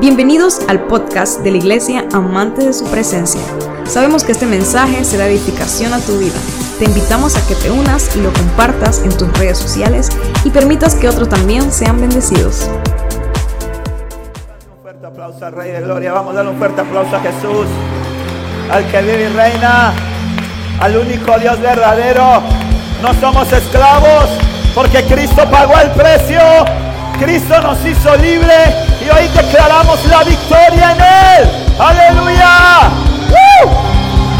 Bienvenidos al podcast de la Iglesia Amante de su Presencia. Sabemos que este mensaje será edificación a tu vida. Te invitamos a que te unas y lo compartas en tus redes sociales y permitas que otros también sean bendecidos. Un fuerte aplauso al Rey de Gloria. Vamos a darle un fuerte aplauso a Jesús, al que vive y reina, al único Dios verdadero. No somos esclavos porque Cristo pagó el precio. Cristo nos hizo libre y declaramos la victoria en Él. Aleluya.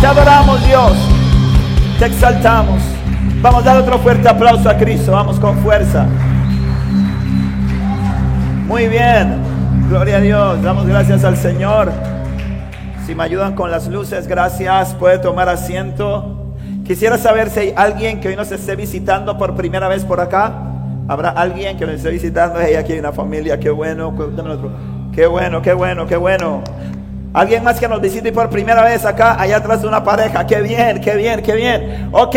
Te adoramos Dios. Te exaltamos. Vamos a dar otro fuerte aplauso a Cristo. Vamos con fuerza. Muy bien. Gloria a Dios. Damos gracias al Señor. Si me ayudan con las luces, gracias. Puede tomar asiento. Quisiera saber si hay alguien que hoy nos esté visitando por primera vez por acá. Habrá alguien que nos esté visitando. Aquí hay una familia. Qué bueno. Qué bueno, qué bueno, qué bueno. Alguien más que nos visite por primera vez acá, allá atrás de una pareja. Qué bien, qué bien, qué bien. Ok,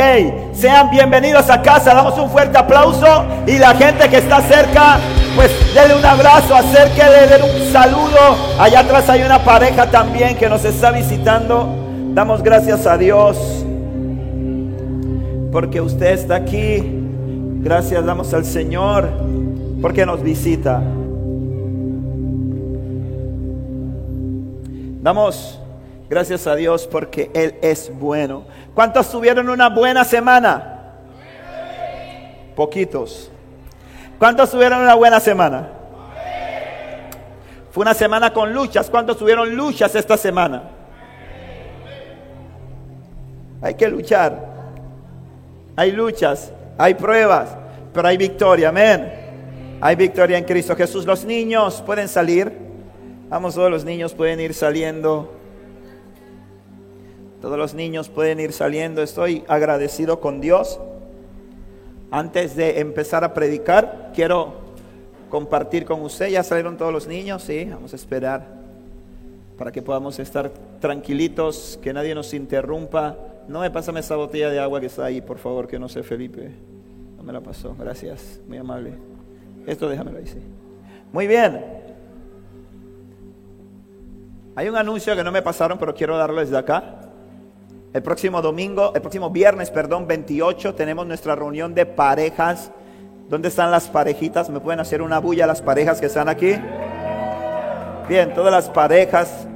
sean bienvenidos a casa. Damos un fuerte aplauso. Y la gente que está cerca, pues denle un abrazo, acérquele, denle un saludo. Allá atrás hay una pareja también que nos está visitando. Damos gracias a Dios porque usted está aquí. Gracias damos al Señor porque nos visita. Damos gracias a Dios porque Él es bueno. ¿Cuántos tuvieron una buena semana? Poquitos. ¿Cuántos tuvieron una buena semana? Fue una semana con luchas. ¿Cuántos tuvieron luchas esta semana? Hay que luchar. Hay luchas, hay pruebas, pero hay victoria. Amén. Hay victoria en Cristo Jesús. Los niños pueden salir. Vamos, todos los niños pueden ir saliendo. Todos los niños pueden ir saliendo. Estoy agradecido con Dios. Antes de empezar a predicar, quiero compartir con usted. ¿Ya salieron todos los niños? Sí, vamos a esperar para que podamos estar tranquilitos, que nadie nos interrumpa. No me pásame esa botella de agua que está ahí, por favor, que no sé, Felipe. No me la pasó, gracias, muy amable. Esto déjamelo ahí, sí. Muy bien. Hay un anuncio que no me pasaron, pero quiero darlo desde acá. El próximo domingo, el próximo viernes, perdón, 28, tenemos nuestra reunión de parejas. ¿Dónde están las parejitas? ¿Me pueden hacer una bulla las parejas que están aquí? Bien, todas las parejas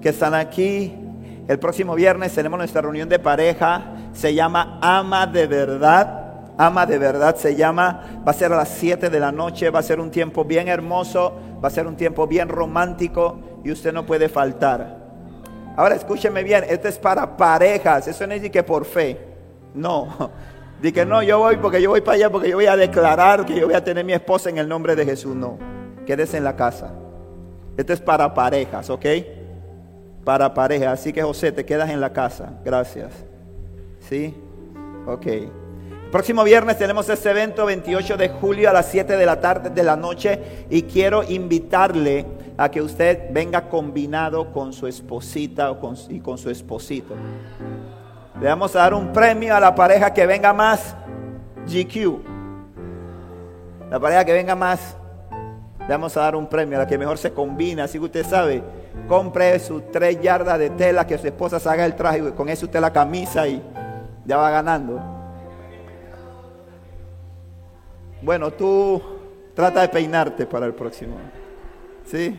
que están aquí. El próximo viernes tenemos nuestra reunión de pareja. Se llama Ama de Verdad. Ama de Verdad se llama. Va a ser a las 7 de la noche. Va a ser un tiempo bien hermoso. Va a ser un tiempo bien romántico. Y usted no puede faltar. Ahora escúcheme bien. Esto es para parejas. Eso no es que por fe. No. De que no, yo voy porque yo voy para allá porque yo voy a declarar que yo voy a tener mi esposa en el nombre de Jesús. No. Quédese en la casa. Esto es para parejas, ¿ok? Para parejas. Así que José, te quedas en la casa. Gracias. ¿Sí? Ok. Próximo viernes tenemos este evento 28 de julio a las 7 de la tarde de la noche y quiero invitarle a que usted venga combinado con su esposita y con su esposito. Le vamos a dar un premio a la pareja que venga más GQ. La pareja que venga más le vamos a dar un premio a la que mejor se combina. Así que usted sabe, compre sus tres yardas de tela, que su esposa se haga el traje, y con eso usted la camisa y ya va ganando. Bueno, tú trata de peinarte para el próximo. ¿Sí?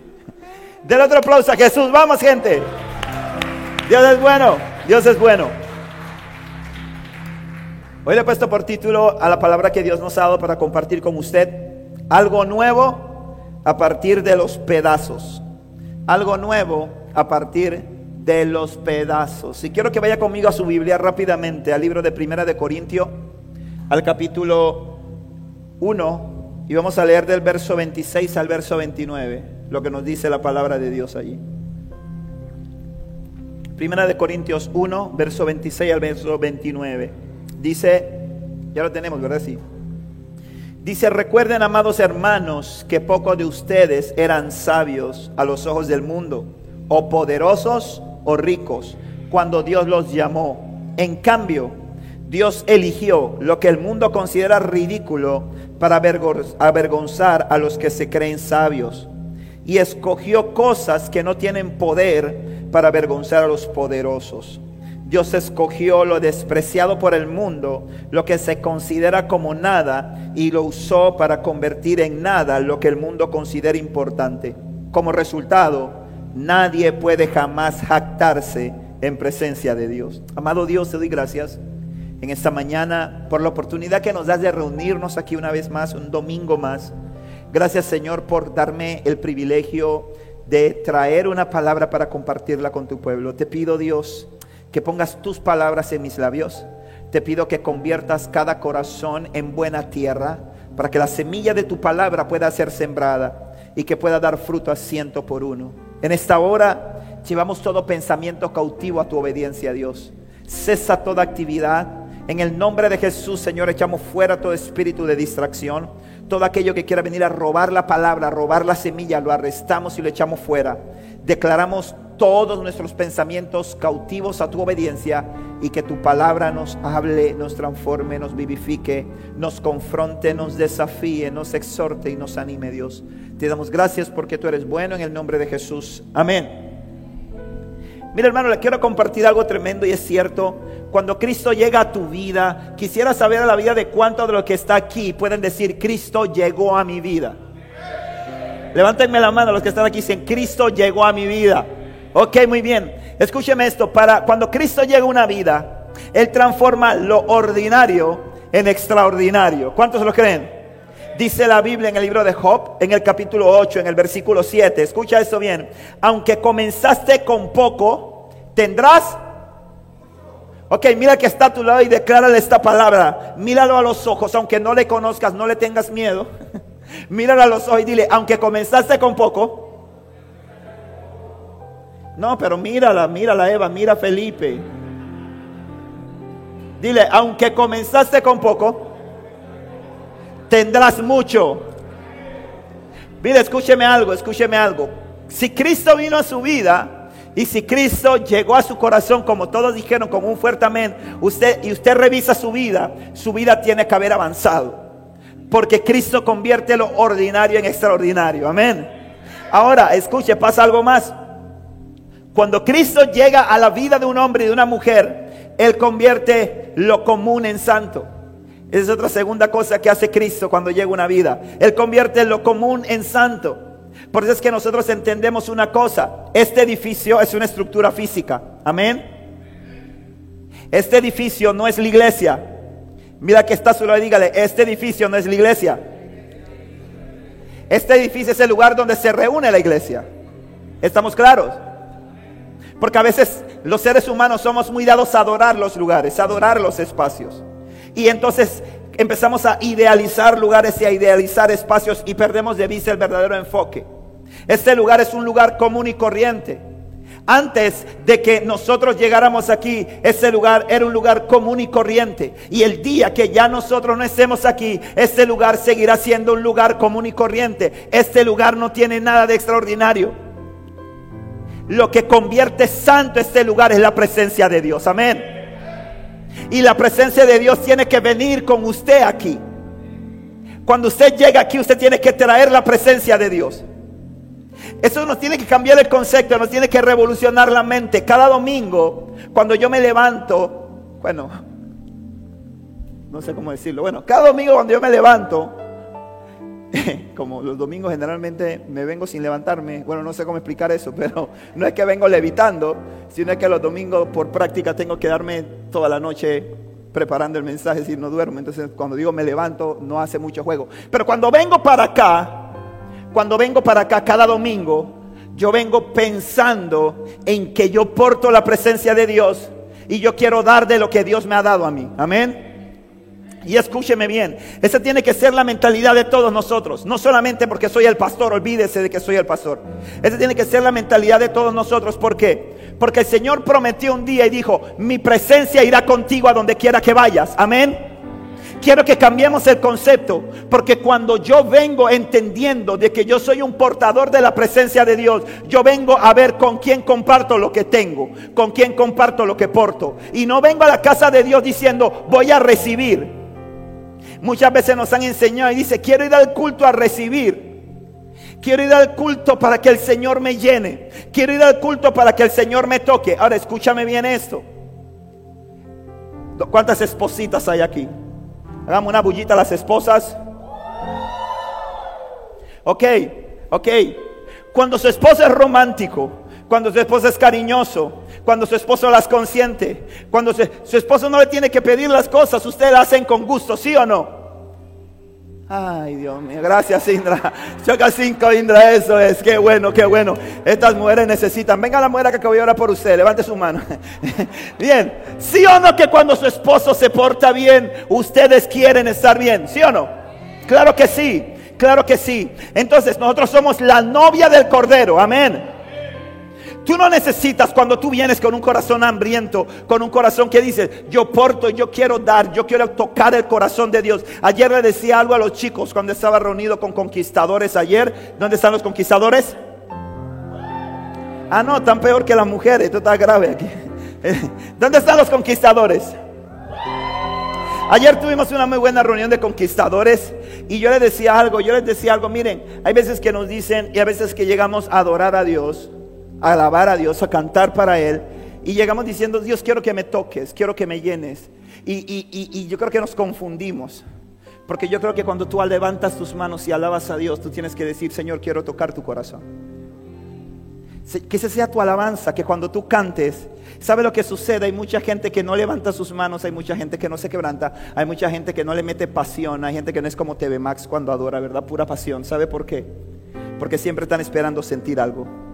Del otro aplauso a Jesús. Vamos, gente. Dios es bueno. Dios es bueno. Hoy le he puesto por título a la palabra que Dios nos ha dado para compartir con usted algo nuevo a partir de los pedazos. Algo nuevo a partir de los pedazos. Y quiero que vaya conmigo a su Biblia rápidamente, al libro de Primera de Corintio, al capítulo 1, y vamos a leer del verso 26 al verso 29, lo que nos dice la palabra de Dios allí. Primera de Corintios 1, verso 26 al verso 29. Dice, ya lo tenemos, ¿verdad? Sí. Dice, recuerden, amados hermanos, que pocos de ustedes eran sabios a los ojos del mundo, o poderosos o ricos, cuando Dios los llamó. En cambio, Dios eligió lo que el mundo considera ridículo para avergonzar a los que se creen sabios. y escogió cosas que no tienen poder para avergonzar a los poderosos. Dios escogió lo despreciado por el mundo, lo que se considera como nada, y lo usó para convertir en nada lo que el mundo considera importante. Como resultado, nadie puede jamás jactarse en presencia de Dios. Amado Dios, te doy gracias en esta mañana por la oportunidad que nos das de reunirnos aquí una vez más, un domingo más. Gracias Señor por darme el privilegio de traer una palabra para compartirla con tu pueblo. Te pido Dios que pongas tus palabras en mis labios. Te pido que conviertas cada corazón en buena tierra para que la semilla de tu palabra pueda ser sembrada y que pueda dar fruto a ciento por uno. En esta hora llevamos todo pensamiento cautivo a tu obediencia a Dios. Cesa toda actividad en el nombre de Jesús, Señor, echamos fuera todo espíritu de distracción. Todo aquello que quiera venir a robar la palabra, robar la semilla, lo arrestamos y lo echamos fuera. Declaramos todos nuestros pensamientos cautivos a tu obediencia y que tu palabra nos hable, nos transforme, nos vivifique, nos confronte, nos desafíe, nos exhorte y nos anime, Dios. Te damos gracias porque tú eres bueno en el nombre de Jesús. Amén. Mira hermano, le quiero compartir algo tremendo y es cierto. Cuando Cristo llega a tu vida, quisiera saber a la vida de cuántos de los que está aquí pueden decir, Cristo llegó a mi vida. Levántenme la mano los que están aquí, dicen, Cristo llegó a mi vida. Ok, muy bien. Escúcheme esto, para cuando Cristo llega a una vida, Él transforma lo ordinario en extraordinario. ¿Cuántos lo creen? Dice la Biblia en el libro de Job, en el capítulo 8, en el versículo 7. Escucha eso bien. Aunque comenzaste con poco, tendrás. Ok, mira que está a tu lado y declárale esta palabra. Míralo a los ojos, aunque no le conozcas, no le tengas miedo. Míralo a los ojos y dile, aunque comenzaste con poco. No, pero mírala, mírala Eva, mira Felipe. Dile, aunque comenzaste con poco tendrás mucho. Mire, escúcheme algo, escúcheme algo. Si Cristo vino a su vida y si Cristo llegó a su corazón, como todos dijeron con un fuerte amén, usted y usted revisa su vida, su vida tiene que haber avanzado. Porque Cristo convierte lo ordinario en extraordinario. Amén. Ahora, escuche, pasa algo más. Cuando Cristo llega a la vida de un hombre y de una mujer, Él convierte lo común en santo. Esa es otra segunda cosa que hace Cristo cuando llega una vida. Él convierte lo común en santo. Por eso es que nosotros entendemos una cosa. Este edificio es una estructura física. Amén. Este edificio no es la iglesia. Mira que está solo y dígale, este edificio no es la iglesia. Este edificio es el lugar donde se reúne la iglesia. ¿Estamos claros? Porque a veces los seres humanos somos muy dados a adorar los lugares, a adorar los espacios. Y entonces empezamos a idealizar lugares y a idealizar espacios y perdemos de vista el verdadero enfoque. Este lugar es un lugar común y corriente. Antes de que nosotros llegáramos aquí, ese lugar era un lugar común y corriente. Y el día que ya nosotros no estemos aquí, este lugar seguirá siendo un lugar común y corriente. Este lugar no tiene nada de extraordinario. Lo que convierte santo este lugar es la presencia de Dios. Amén. Y la presencia de Dios tiene que venir con usted aquí. Cuando usted llega aquí, usted tiene que traer la presencia de Dios. Eso nos tiene que cambiar el concepto, nos tiene que revolucionar la mente. Cada domingo, cuando yo me levanto, bueno, no sé cómo decirlo, bueno, cada domingo cuando yo me levanto, como los domingos generalmente me vengo sin levantarme, bueno, no sé cómo explicar eso, pero no es que vengo levitando, sino que los domingos por práctica tengo que darme toda la noche preparando el mensaje, si no duermo. Entonces, cuando digo me levanto, no hace mucho juego. Pero cuando vengo para acá, cuando vengo para acá cada domingo, yo vengo pensando en que yo porto la presencia de Dios y yo quiero dar de lo que Dios me ha dado a mí. Amén. Y escúcheme bien, esa tiene que ser la mentalidad de todos nosotros. No solamente porque soy el pastor, olvídese de que soy el pastor. Esa tiene que ser la mentalidad de todos nosotros. ¿Por qué? Porque el Señor prometió un día y dijo, mi presencia irá contigo a donde quiera que vayas. Amén. Quiero que cambiemos el concepto, porque cuando yo vengo entendiendo de que yo soy un portador de la presencia de Dios, yo vengo a ver con quién comparto lo que tengo, con quién comparto lo que porto. Y no vengo a la casa de Dios diciendo, voy a recibir. Muchas veces nos han enseñado y dice, quiero ir al culto a recibir. Quiero ir al culto para que el Señor me llene. Quiero ir al culto para que el Señor me toque. Ahora escúchame bien esto. ¿Cuántas espositas hay aquí? Hagamos una bullita a las esposas. Ok, ok. Cuando su esposo es romántico, cuando su esposo es cariñoso, cuando su esposo las consiente, cuando su, esposo no le tiene que pedir las cosas, ustedes las hacen con gusto, ¿sí o no? Ay, Dios mío, gracias Indra. Choca cinco, Indra, eso es. Qué bueno, qué bueno. Estas mujeres necesitan. Venga la mujer que acabo de orar por usted. Levante su mano. Bien. ¿Sí o no que cuando su esposo se porta bien, ustedes quieren estar bien? ¿Sí o no? Claro que sí. Claro que sí. Entonces nosotros somos la novia del Cordero. Amén. Tú no necesitas cuando tú vienes con un corazón hambriento, con un corazón que dice, yo porto, yo quiero dar, yo quiero tocar el corazón de Dios. Ayer le decía algo a los chicos cuando estaba reunido con conquistadores ayer. ¿Dónde están los conquistadores? Ah, no, tan peor que las mujeres, esto está grave aquí. ¿Dónde están los conquistadores? Ayer tuvimos una muy buena reunión de conquistadores y yo les decía algo, yo les decía algo, miren, hay veces que nos dicen y hay veces que llegamos a adorar a Dios a alabar a Dios, a cantar para Él. Y llegamos diciendo, Dios, quiero que me toques, quiero que me llenes. Y, yo creo que nos confundimos. Porque yo creo que cuando tú levantas tus manos y alabas a Dios, tú tienes que decir, Señor, quiero tocar tu corazón. Que esa sea tu alabanza, que cuando tú cantes, ¿sabe lo que sucede? Hay mucha gente que no levanta sus manos, hay mucha gente que no se quebranta, hay mucha gente que no le mete pasión, hay gente que no es como TV Max cuando adora, ¿verdad? Pura pasión. ¿Sabe por qué? Porque siempre están esperando sentir algo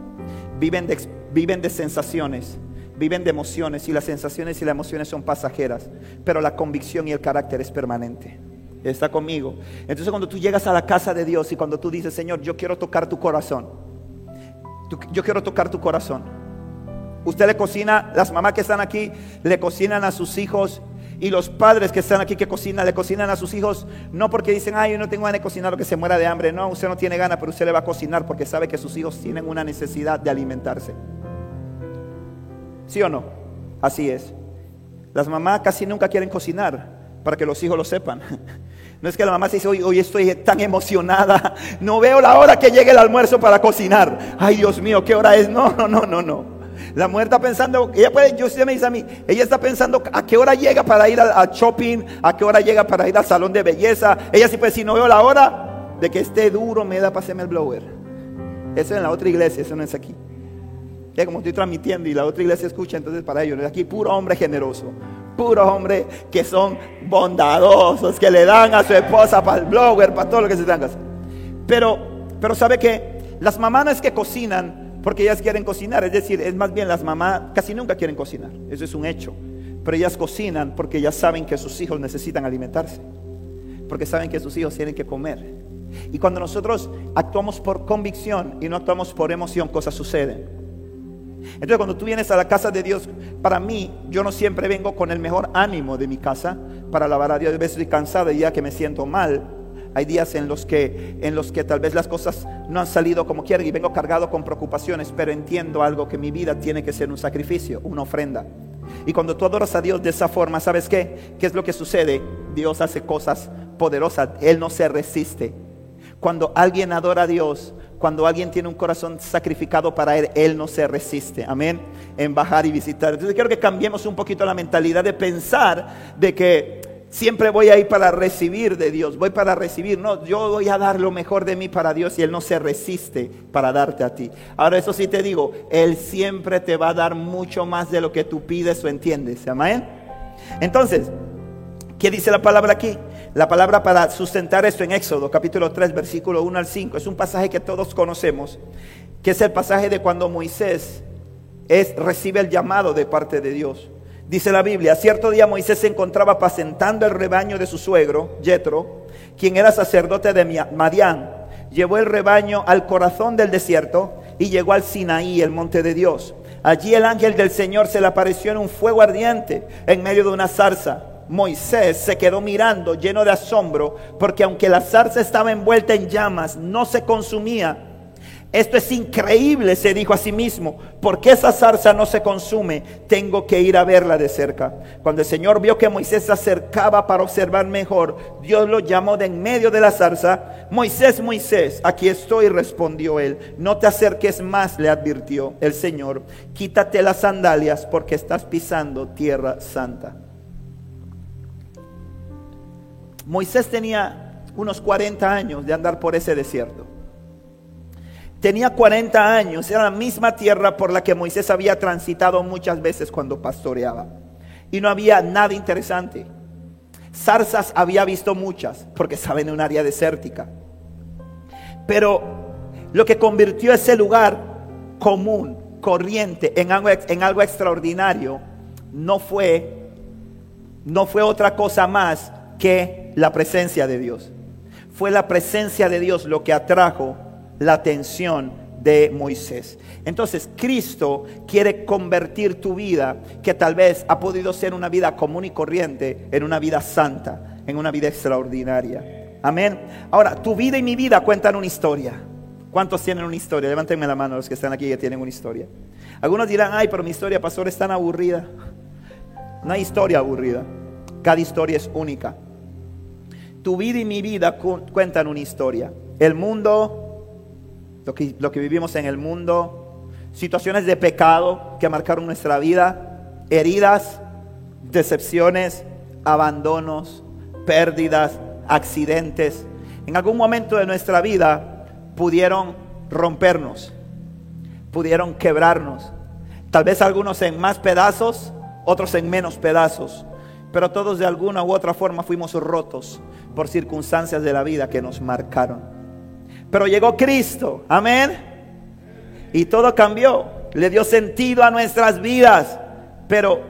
viven de, viven de sensaciones, viven de emociones y las sensaciones y las emociones son pasajeras, pero la convicción y el carácter es permanente. Está conmigo. Entonces cuando tú llegas a la casa de Dios y cuando tú dices, Señor, yo quiero tocar tu corazón, yo quiero tocar tu corazón. Usted le cocina, las mamás que están aquí le cocinan a sus hijos y los padres que están aquí que cocinan, le cocinan a sus hijos, no porque dicen, ay, yo no tengo ganas de cocinar o que se muera de hambre. No, usted no tiene ganas, pero usted le va a cocinar porque sabe que sus hijos tienen una necesidad de alimentarse. ¿Sí o no? Así es. Las mamás casi nunca quieren cocinar para que los hijos lo sepan. No es que la mamá se dice, hoy, hoy estoy tan emocionada, no veo la hora que llegue el almuerzo para cocinar. Ay, Dios mío, ¿qué hora es? No, no, no, no, no. La mujer está pensando, ella puede, yo usted me dice a mí, ella está pensando a qué hora llega para ir al, shopping, a qué hora llega para ir al salón de belleza. Ella sí puede decir, no veo la hora de que esté duro, me da para hacerme el blower. Eso es en la otra iglesia, eso no es aquí. Ya como estoy transmitiendo y la otra iglesia escucha, entonces para ellos, aquí puro hombre generoso, puro hombre que son bondadosos, que le dan a su esposa para el blower, para todo lo que se tenga. Pero, pero sabe que las mamás que cocinan porque ellas quieren cocinar, es decir, es más bien las mamás casi nunca quieren cocinar, eso es un hecho. Pero ellas cocinan porque ellas saben que sus hijos necesitan alimentarse, porque saben que sus hijos tienen que comer. Y cuando nosotros actuamos por convicción y no actuamos por emoción, cosas suceden. Entonces cuando tú vienes a la casa de Dios, para mí, yo no siempre vengo con el mejor ánimo de mi casa para alabar a Dios. A veces estoy cansado y ya que me siento mal, hay días en los que en los que tal vez las cosas no han salido como quiero y vengo cargado con preocupaciones, pero entiendo algo que mi vida tiene que ser un sacrificio, una ofrenda. Y cuando tú adoras a Dios de esa forma, ¿sabes qué? ¿Qué es lo que sucede? Dios hace cosas poderosas, él no se resiste. Cuando alguien adora a Dios, cuando alguien tiene un corazón sacrificado para Él, Él no se resiste, amén, en bajar y visitar. Entonces quiero que cambiemos un poquito la mentalidad de pensar de que Siempre voy a ir para recibir de Dios, voy para recibir. No, yo voy a dar lo mejor de mí para Dios y Él no se resiste para darte a ti. Ahora, eso sí te digo, Él siempre te va a dar mucho más de lo que tú pides o entiendes. Amén. Entonces, ¿qué dice la palabra aquí? La palabra para sustentar esto en Éxodo, capítulo 3, versículo 1 al 5, es un pasaje que todos conocemos, que es el pasaje de cuando Moisés es, recibe el llamado de parte de Dios. Dice la Biblia, cierto día Moisés se encontraba apacentando el rebaño de su suegro, Jetro, quien era sacerdote de Madián. Llevó el rebaño al corazón del desierto y llegó al Sinaí, el monte de Dios. Allí el ángel del Señor se le apareció en un fuego ardiente en medio de una zarza. Moisés se quedó mirando lleno de asombro porque aunque la zarza estaba envuelta en llamas, no se consumía Esto es increíble, se dijo a sí mismo. porque esa zarza no se consume? Tengo que ir a verla de cerca. Cuando el Señor vio que Moisés se acercaba para observar mejor, Dios lo llamó de en medio de la zarza. Moisés, Moisés, aquí estoy, respondió él. No te acerques más, le advirtió el Señor. Quítate las sandalias porque estás pisando tierra santa. Moisés tenía unos 40 años de andar por ese desierto. Tenía 40 años, era la misma tierra por la que Moisés había transitado muchas veces cuando pastoreaba. Y no había nada interesante. Zarzas había visto muchas, porque estaba en un área desértica. Pero lo que convirtió ese lugar común, corriente, en algo, en algo extraordinario, no fue, no fue otra cosa más que la presencia de Dios. Fue la presencia de Dios lo que atrajo la atención de Moisés. Entonces Cristo quiere convertir tu vida, que tal vez ha podido ser una vida común y corriente, en una vida santa, en una vida extraordinaria. Amén. Ahora, tu vida y mi vida cuentan una historia. ¿Cuántos tienen una historia? Levántenme la mano los que están aquí que tienen una historia. Algunos dirán, ay, pero mi historia, pastor, es tan aburrida. No hay historia aburrida. Cada historia es única. Tu vida y mi vida cuentan una historia. El mundo lo que, vivimos en el mundo, situaciones de pecado que marcaron nuestra vida, heridas, decepciones, abandonos, pérdidas, accidentes, en algún momento de nuestra vida pudieron rompernos, pudieron quebrarnos. Tal vez algunos en más pedazos, otros en menos pedazos, pero todos de alguna u otra forma fuimos rotos por circunstancias de la vida que nos marcaron. Pero llegó Cristo, amén. Y todo cambió, le dio sentido a nuestras vidas. Pero,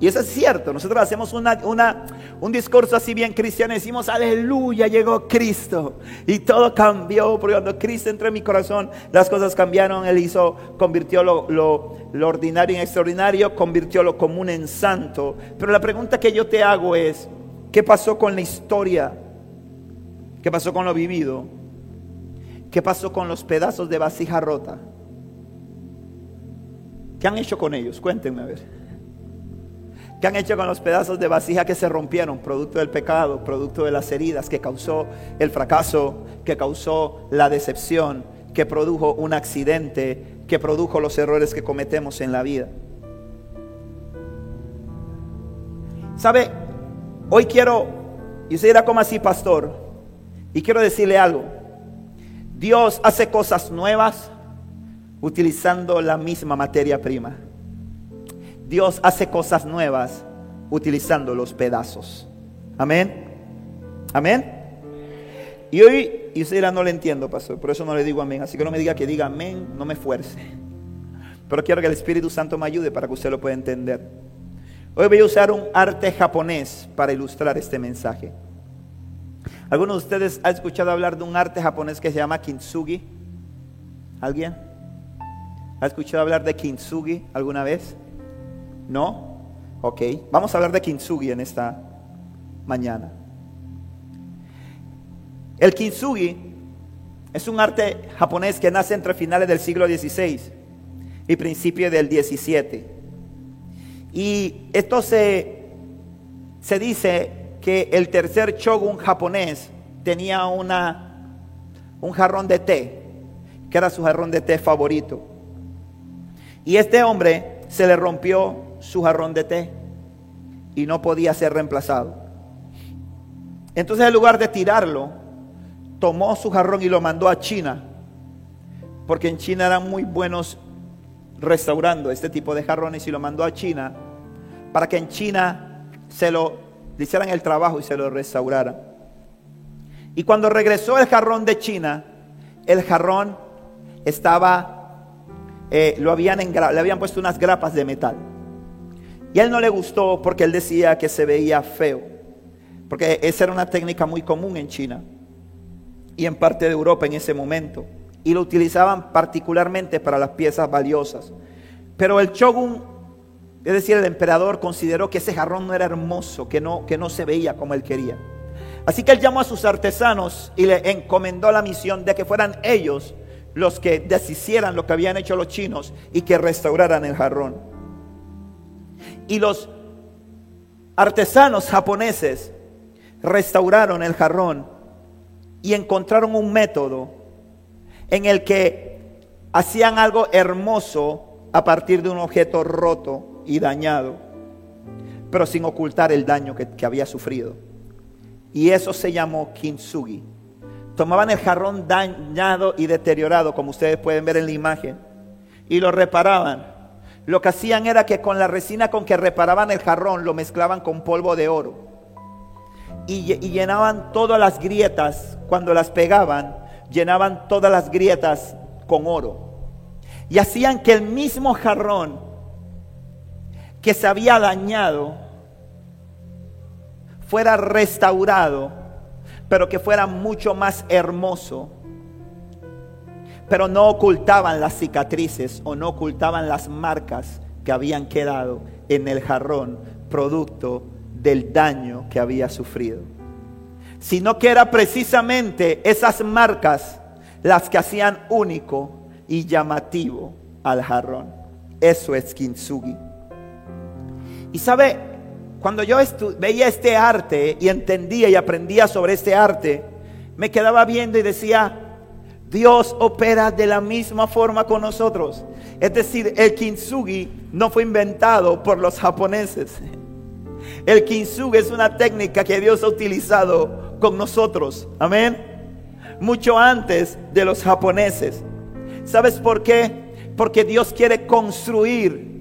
y eso es cierto, nosotros hacemos una, un discurso así bien cristiano, decimos, aleluya, llegó Cristo. Y todo cambió, porque cuando Cristo entró en mi corazón, las cosas cambiaron, Él hizo, convirtió lo, lo ordinario en extraordinario, convirtió lo común en santo. Pero la pregunta que yo te hago es, ¿qué pasó con la historia? ¿Qué pasó con lo vivido? ¿Qué pasó con los pedazos de vasija rota? ¿Qué han hecho con ellos? Cuéntenme a ver. ¿Qué han hecho con los pedazos de vasija que se rompieron, producto del pecado, producto de las heridas que causó el fracaso, que causó la decepción, que produjo un accidente, que produjo los errores que cometemos en la vida? ¿Sabe? Hoy quiero, y usted dirá como así, pastor, y quiero decirle algo. Dios hace cosas nuevas utilizando la misma materia prima. Dios hace cosas nuevas utilizando los pedazos. Amén. Amén. Y hoy, y usted no le entiendo, pastor, por eso no le digo amén. Así que no me diga que diga amén, no me fuerce. Pero quiero que el Espíritu Santo me ayude para que usted lo pueda entender. Hoy voy a usar un arte japonés para ilustrar este mensaje. ¿Alguno de ustedes ha escuchado hablar de un arte japonés que se llama kintsugi? ¿Alguien? ¿Ha escuchado hablar de kintsugi alguna vez? ¿No? Ok, vamos a hablar de kintsugi en esta mañana. El kintsugi es un arte japonés que nace entre finales del siglo XVI y principios del XVII. Y esto se, se dice que el tercer shogun japonés tenía una, un jarrón de té, que era su jarrón de té favorito. Y este hombre se le rompió su jarrón de té y no podía ser reemplazado. Entonces en lugar de tirarlo, tomó su jarrón y lo mandó a China, porque en China eran muy buenos restaurando este tipo de jarrones y lo mandó a China para que en China se lo le hicieran el trabajo y se lo restauraran. Y cuando regresó el jarrón de China, el jarrón estaba, eh, lo habían le habían puesto unas grapas de metal. Y a él no le gustó porque él decía que se veía feo. Porque esa era una técnica muy común en China y en parte de Europa en ese momento. Y lo utilizaban particularmente para las piezas valiosas. Pero el shogun es decir, el emperador consideró que ese jarrón no era hermoso, que no, que no se veía como él quería. Así que él llamó a sus artesanos y le encomendó la misión de que fueran ellos los que deshicieran lo que habían hecho los chinos y que restauraran el jarrón. Y los artesanos japoneses restauraron el jarrón y encontraron un método en el que hacían algo hermoso a partir de un objeto roto y dañado, pero sin ocultar el daño que, había sufrido. Y eso se llamó kintsugi. Tomaban el jarrón dañado y deteriorado, como ustedes pueden ver en la imagen, y lo reparaban. Lo que hacían era que con la resina con que reparaban el jarrón lo mezclaban con polvo de oro. Y, y llenaban todas las grietas, cuando las pegaban, llenaban todas las grietas con oro. Y hacían que el mismo jarrón que se había dañado fuera restaurado, pero que fuera mucho más hermoso. Pero no ocultaban las cicatrices o no ocultaban las marcas que habían quedado en el jarrón, producto del daño que había sufrido. Sino que era precisamente esas marcas las que hacían único y llamativo al jarrón. Eso es kintsugi. Y sabe, cuando yo veía este arte y entendía y aprendía sobre este arte, me quedaba viendo y decía, Dios opera de la misma forma con nosotros. Es decir, el kintsugi no fue inventado por los japoneses. El kintsugi es una técnica que Dios ha utilizado con nosotros. Amén. Mucho antes de los japoneses. ¿Sabes por qué? Porque Dios quiere construir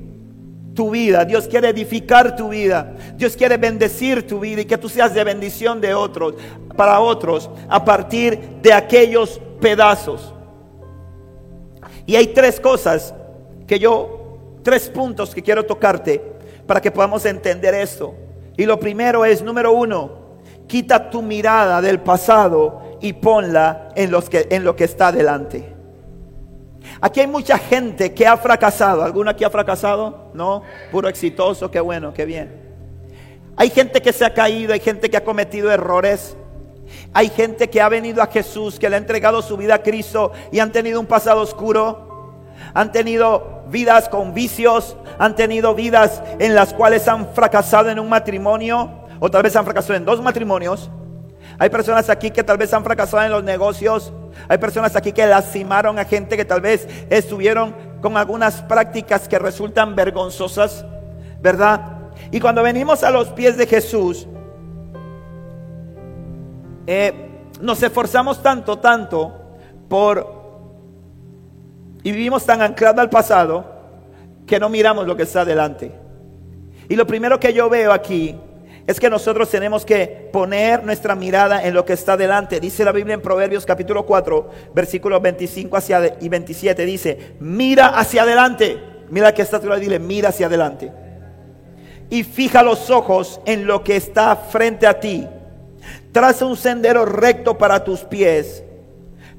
tu vida, Dios quiere edificar tu vida, Dios quiere bendecir tu vida y que tú seas de bendición de otros, para otros, a partir de aquellos pedazos. Y hay tres cosas que yo, tres puntos que quiero tocarte para que podamos entender esto. Y lo primero es, número uno, quita tu mirada del pasado y ponla en, los que, en lo que está delante. Aquí hay mucha gente que ha fracasado. ¿Alguno aquí ha fracasado? No, puro exitoso, qué bueno, qué bien. Hay gente que se ha caído, hay gente que ha cometido errores. Hay gente que ha venido a Jesús, que le ha entregado su vida a Cristo y han tenido un pasado oscuro. Han tenido vidas con vicios, han tenido vidas en las cuales han fracasado en un matrimonio o tal vez han fracasado en dos matrimonios. Hay personas aquí que tal vez han fracasado en los negocios. Hay personas aquí que lastimaron a gente que tal vez estuvieron con algunas prácticas que resultan vergonzosas, ¿verdad? Y cuando venimos a los pies de Jesús, eh, nos esforzamos tanto, tanto por... Y vivimos tan anclados al pasado que no miramos lo que está adelante. Y lo primero que yo veo aquí es que nosotros tenemos que poner nuestra mirada en lo que está delante. Dice la Biblia en Proverbios capítulo 4, versículos 25 hacia y 27. Dice, mira hacia adelante. Mira que está y dile, mira hacia adelante. Y fija los ojos en lo que está frente a ti. Traza un sendero recto para tus pies.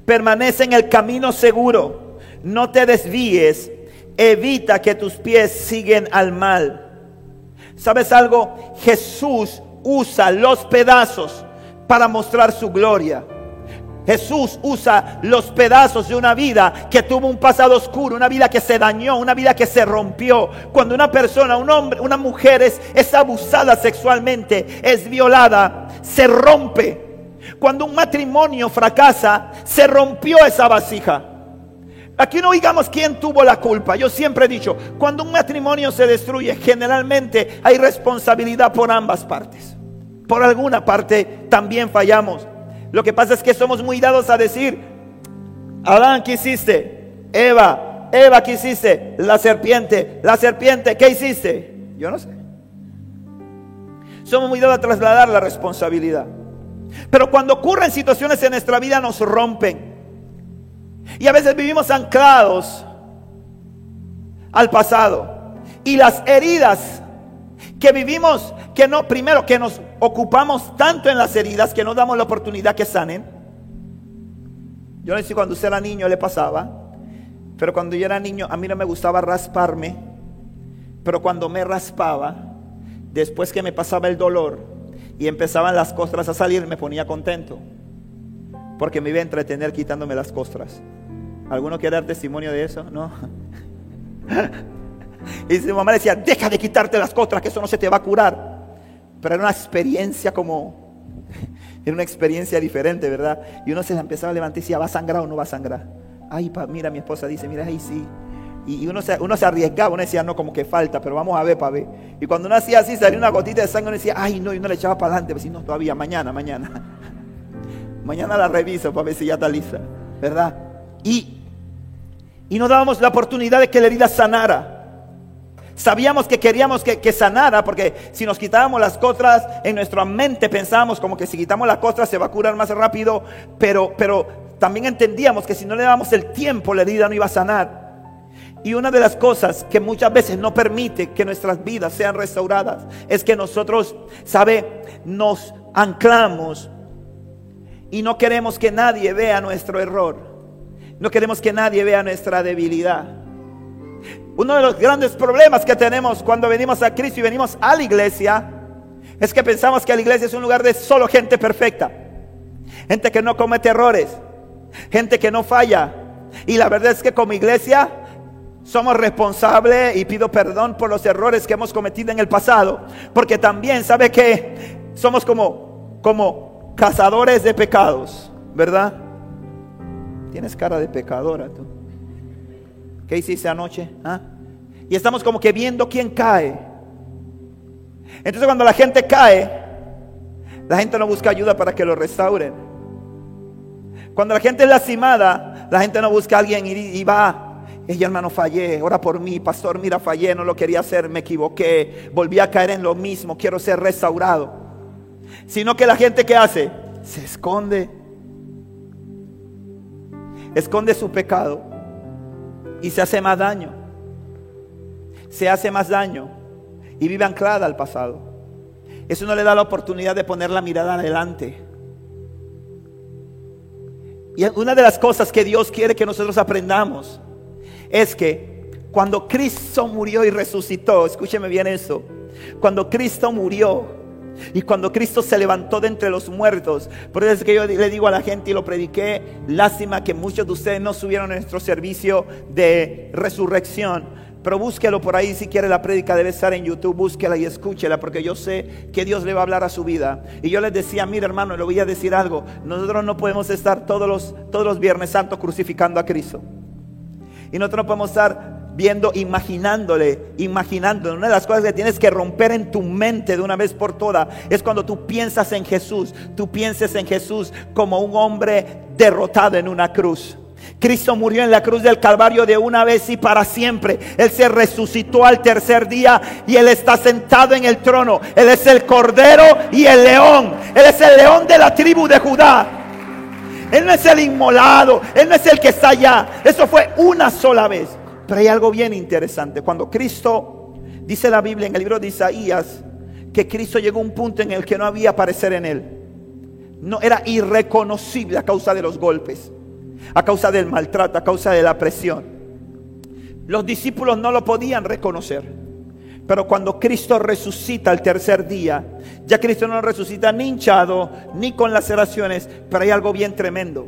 Permanece en el camino seguro. No te desvíes. Evita que tus pies siguen al mal ¿Sabes algo? Jesús usa los pedazos para mostrar su gloria. Jesús usa los pedazos de una vida que tuvo un pasado oscuro, una vida que se dañó, una vida que se rompió. Cuando una persona, un hombre, una mujer es, abusada sexualmente, es violada, se rompe. Cuando un matrimonio fracasa, se rompió esa vasija. Aquí no digamos quién tuvo la culpa. Yo siempre he dicho, cuando un matrimonio se destruye, generalmente hay responsabilidad por ambas partes. Por alguna parte también fallamos. Lo que pasa es que somos muy dados a decir, Adán, ¿qué hiciste? Eva, Eva, ¿qué hiciste? La serpiente, la serpiente, ¿qué hiciste? Yo no sé. Somos muy dados a trasladar la responsabilidad. Pero cuando ocurren situaciones en nuestra vida nos rompen. Y a veces vivimos anclados al pasado. Y las heridas que vivimos, que no, primero que nos ocupamos tanto en las heridas que no damos la oportunidad que sanen. Yo no sé si cuando usted era niño le pasaba, pero cuando yo era niño a mí no me gustaba rasparme, pero cuando me raspaba, después que me pasaba el dolor y empezaban las costras a salir, me ponía contento, porque me iba a entretener quitándome las costras. ¿Alguno quiere dar testimonio de eso? No. y su mamá decía, deja de quitarte las costras, que eso no se te va a curar. Pero era una experiencia como, era una experiencia diferente, ¿verdad? Y uno se empezaba a levantar y decía, ¿va a sangrar o no va a sangrar? Ay, mira, mi esposa dice, mira, ahí sí. Y uno se, uno se arriesgaba, uno decía, no, como que falta, pero vamos a ver para ver. Y cuando uno hacía así, salía una gotita de sangre, uno decía, ay, no, y uno le echaba para adelante, decía, no, todavía, mañana, mañana. mañana la reviso para ver si ya está lista, ¿verdad? Y, y nos dábamos la oportunidad de que la herida sanara. Sabíamos que queríamos que, que, sanara, porque si nos quitábamos las costras en nuestra mente pensábamos como que si quitamos las costras se va a curar más rápido, pero, pero también entendíamos que si no le damos el tiempo la herida no iba a sanar. Y una de las cosas que muchas veces no permite que nuestras vidas sean restauradas es que nosotros, ¿sabe? Nos anclamos y no queremos que nadie vea nuestro error. No queremos que nadie vea nuestra debilidad. Uno de los grandes problemas que tenemos cuando venimos a Cristo y venimos a la iglesia es que pensamos que la iglesia es un lugar de solo gente perfecta. Gente que no comete errores. Gente que no falla. Y la verdad es que como iglesia somos responsables y pido perdón por los errores que hemos cometido en el pasado. Porque también, ¿sabe que Somos como, como cazadores de pecados, ¿verdad? Tienes cara de pecadora tú. ¿Qué hiciste anoche? ¿Ah? Y estamos como que viendo quién cae. Entonces cuando la gente cae, la gente no busca ayuda para que lo restauren. Cuando la gente es lastimada, la gente no busca a alguien y, va ella hermano fallé, ora por mí, pastor, mira, fallé, no lo quería hacer, me equivoqué, volví a caer en lo mismo, quiero ser restaurado. Sino que la gente que hace, se esconde, esconde su pecado y se hace más daño, se hace más daño y vive anclada al pasado. Eso no le da la oportunidad de poner la mirada adelante. Y una de las cosas que Dios quiere que nosotros aprendamos es que cuando Cristo murió y resucitó, escúcheme bien eso, cuando Cristo murió y cuando Cristo se levantó de entre los muertos, por eso es que yo le digo a la gente y lo prediqué, lástima que muchos de ustedes no subieron a nuestro servicio de resurrección. Pero búsquelo por ahí si quiere la prédica debe estar en YouTube, búsquela y escúchela porque yo sé que Dios le va a hablar a su vida. Y yo les decía, mira hermano, le voy a decir algo, nosotros no podemos estar todos los, todos los Viernes Santos crucificando a Cristo. Y nosotros no podemos estar viendo, imaginándole, imaginando. Una de las cosas que tienes que romper en tu mente de una vez por todas es cuando tú piensas en Jesús. Tú pienses en Jesús como un hombre derrotado en una cruz. Cristo murió en la cruz del Calvario de una vez y para siempre. Él se resucitó al tercer día y Él está sentado en el trono. Él es el Cordero y el León. Él es el León de la tribu de Judá. Él no es el inmolado, Él no es el que está allá. Eso fue una sola vez. Pero hay algo bien interesante. Cuando Cristo, dice la Biblia en el libro de Isaías, que Cristo llegó a un punto en el que no había parecer en Él. No era irreconocible a causa de los golpes, a causa del maltrato, a causa de la presión. Los discípulos no lo podían reconocer. Pero cuando Cristo resucita el tercer día, ya Cristo no resucita ni hinchado, ni con laceraciones, pero hay algo bien tremendo.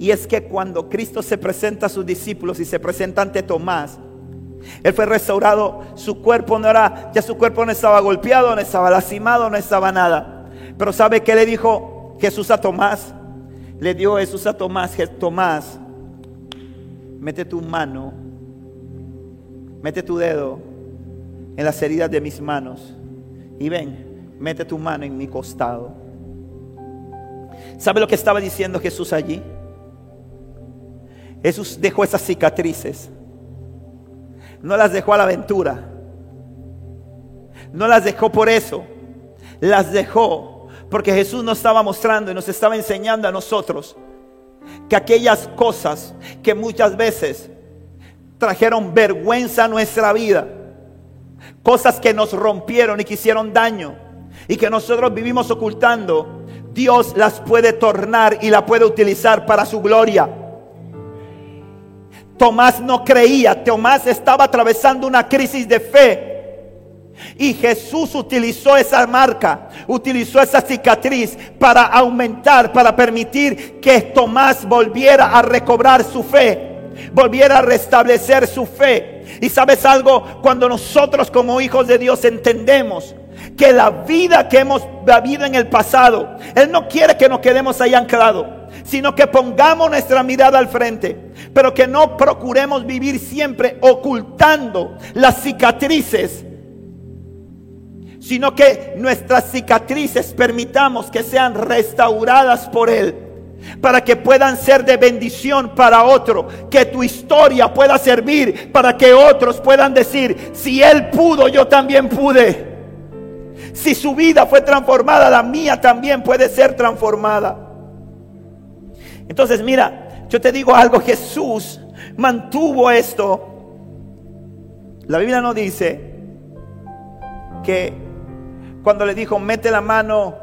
Y es que cuando Cristo se presenta a sus discípulos y se presenta ante Tomás, él fue restaurado, su cuerpo no era, ya su cuerpo no estaba golpeado, no estaba lastimado, no estaba nada. Pero ¿sabe qué le dijo Jesús a Tomás? Le dio Jesús a Tomás, Tomás, mete tu mano Mete tu dedo en las heridas de mis manos y ven, mete tu mano en mi costado. ¿Sabe lo que estaba diciendo Jesús allí? Jesús dejó esas cicatrices. No las dejó a la aventura. No las dejó por eso. Las dejó porque Jesús nos estaba mostrando y nos estaba enseñando a nosotros que aquellas cosas que muchas veces trajeron vergüenza a nuestra vida. Cosas que nos rompieron y que hicieron daño y que nosotros vivimos ocultando. Dios las puede tornar y la puede utilizar para su gloria. Tomás no creía, Tomás estaba atravesando una crisis de fe. Y Jesús utilizó esa marca, utilizó esa cicatriz para aumentar, para permitir que Tomás volviera a recobrar su fe, volviera a restablecer su fe. Y sabes algo, cuando nosotros como hijos de Dios entendemos que la vida que hemos vivido en el pasado, Él no quiere que nos quedemos ahí anclados, sino que pongamos nuestra mirada al frente, pero que no procuremos vivir siempre ocultando las cicatrices sino que nuestras cicatrices permitamos que sean restauradas por Él, para que puedan ser de bendición para otro, que tu historia pueda servir para que otros puedan decir, si Él pudo, yo también pude. Si su vida fue transformada, la mía también puede ser transformada. Entonces, mira, yo te digo algo, Jesús mantuvo esto. La Biblia no dice que cuando le dijo, mete la mano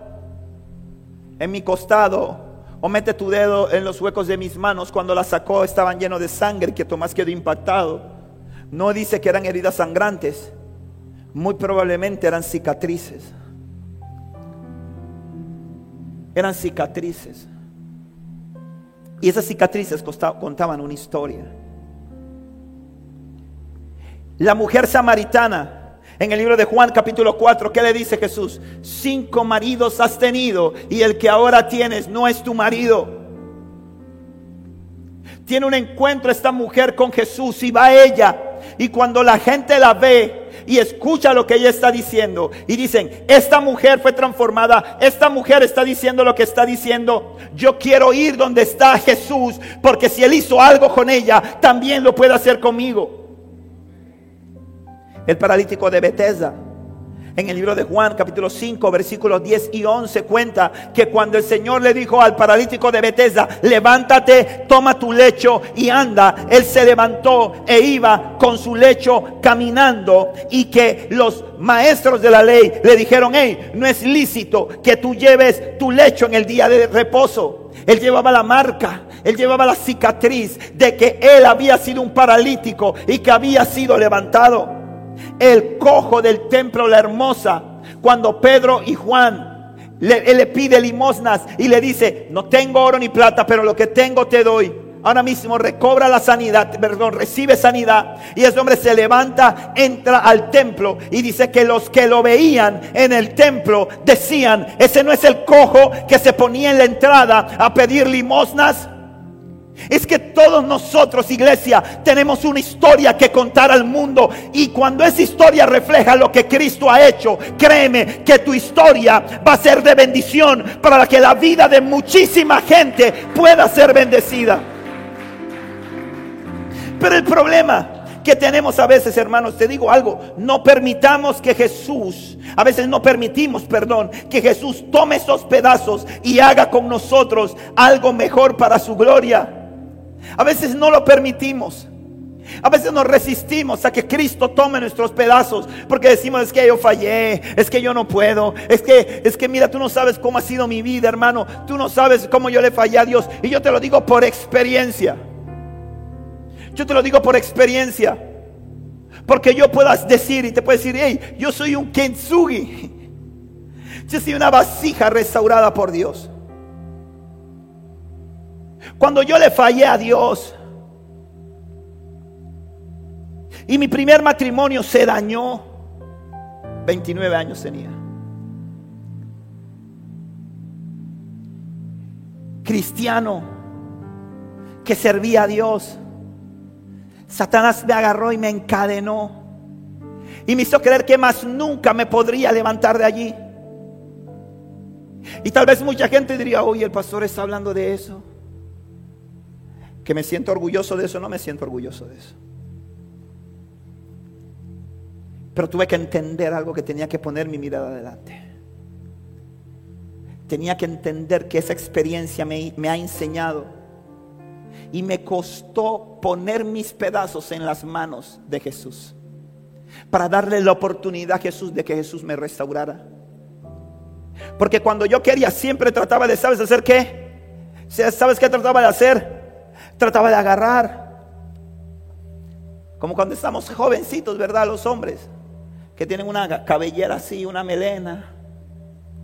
en mi costado o mete tu dedo en los huecos de mis manos, cuando la sacó estaban llenos de sangre, que Tomás quedó impactado. No dice que eran heridas sangrantes, muy probablemente eran cicatrices. Eran cicatrices. Y esas cicatrices contaban una historia. La mujer samaritana en el libro de Juan capítulo 4, ¿qué le dice Jesús? Cinco maridos has tenido y el que ahora tienes no es tu marido. Tiene un encuentro esta mujer con Jesús y va ella. Y cuando la gente la ve y escucha lo que ella está diciendo. Y dicen, esta mujer fue transformada, esta mujer está diciendo lo que está diciendo, yo quiero ir donde está Jesús, porque si él hizo algo con ella, también lo puede hacer conmigo. El paralítico de Bethesda. En el libro de Juan capítulo 5 versículos 10 y 11 cuenta que cuando el Señor le dijo al paralítico de Bethesda, levántate, toma tu lecho y anda, él se levantó e iba con su lecho caminando y que los maestros de la ley le dijeron, hey, no es lícito que tú lleves tu lecho en el día de reposo. Él llevaba la marca, él llevaba la cicatriz de que él había sido un paralítico y que había sido levantado el cojo del templo, la hermosa, cuando Pedro y Juan le, le pide limosnas y le dice, no tengo oro ni plata, pero lo que tengo te doy. Ahora mismo recobra la sanidad, perdón, recibe sanidad. Y ese hombre se levanta, entra al templo y dice que los que lo veían en el templo decían, ese no es el cojo que se ponía en la entrada a pedir limosnas. Es que todos nosotros, iglesia, tenemos una historia que contar al mundo. Y cuando esa historia refleja lo que Cristo ha hecho, créeme que tu historia va a ser de bendición para que la vida de muchísima gente pueda ser bendecida. Pero el problema que tenemos a veces, hermanos, te digo algo, no permitamos que Jesús, a veces no permitimos, perdón, que Jesús tome esos pedazos y haga con nosotros algo mejor para su gloria. A veces no lo permitimos. A veces nos resistimos a que Cristo tome nuestros pedazos porque decimos es que yo fallé, es que yo no puedo, es que es que mira, tú no sabes cómo ha sido mi vida, hermano, tú no sabes cómo yo le fallé a Dios y yo te lo digo por experiencia. Yo te lo digo por experiencia. Porque yo puedas decir y te puedo decir, hey, yo soy un kintsugi. Yo soy una vasija restaurada por Dios. Cuando yo le fallé a Dios y mi primer matrimonio se dañó, 29 años tenía. Cristiano que servía a Dios. Satanás me agarró y me encadenó. Y me hizo creer que más nunca me podría levantar de allí. Y tal vez mucha gente diría, oye, el pastor está hablando de eso. Que me siento orgulloso de eso, no me siento orgulloso de eso. Pero tuve que entender algo que tenía que poner mi mirada adelante. Tenía que entender que esa experiencia me, me ha enseñado y me costó poner mis pedazos en las manos de Jesús para darle la oportunidad a Jesús de que Jesús me restaurara. Porque cuando yo quería siempre trataba de, ¿sabes hacer qué? ¿Sabes qué trataba de hacer? Trataba de agarrar. Como cuando estamos jovencitos, ¿verdad? Los hombres. que tienen una cabellera así, una melena.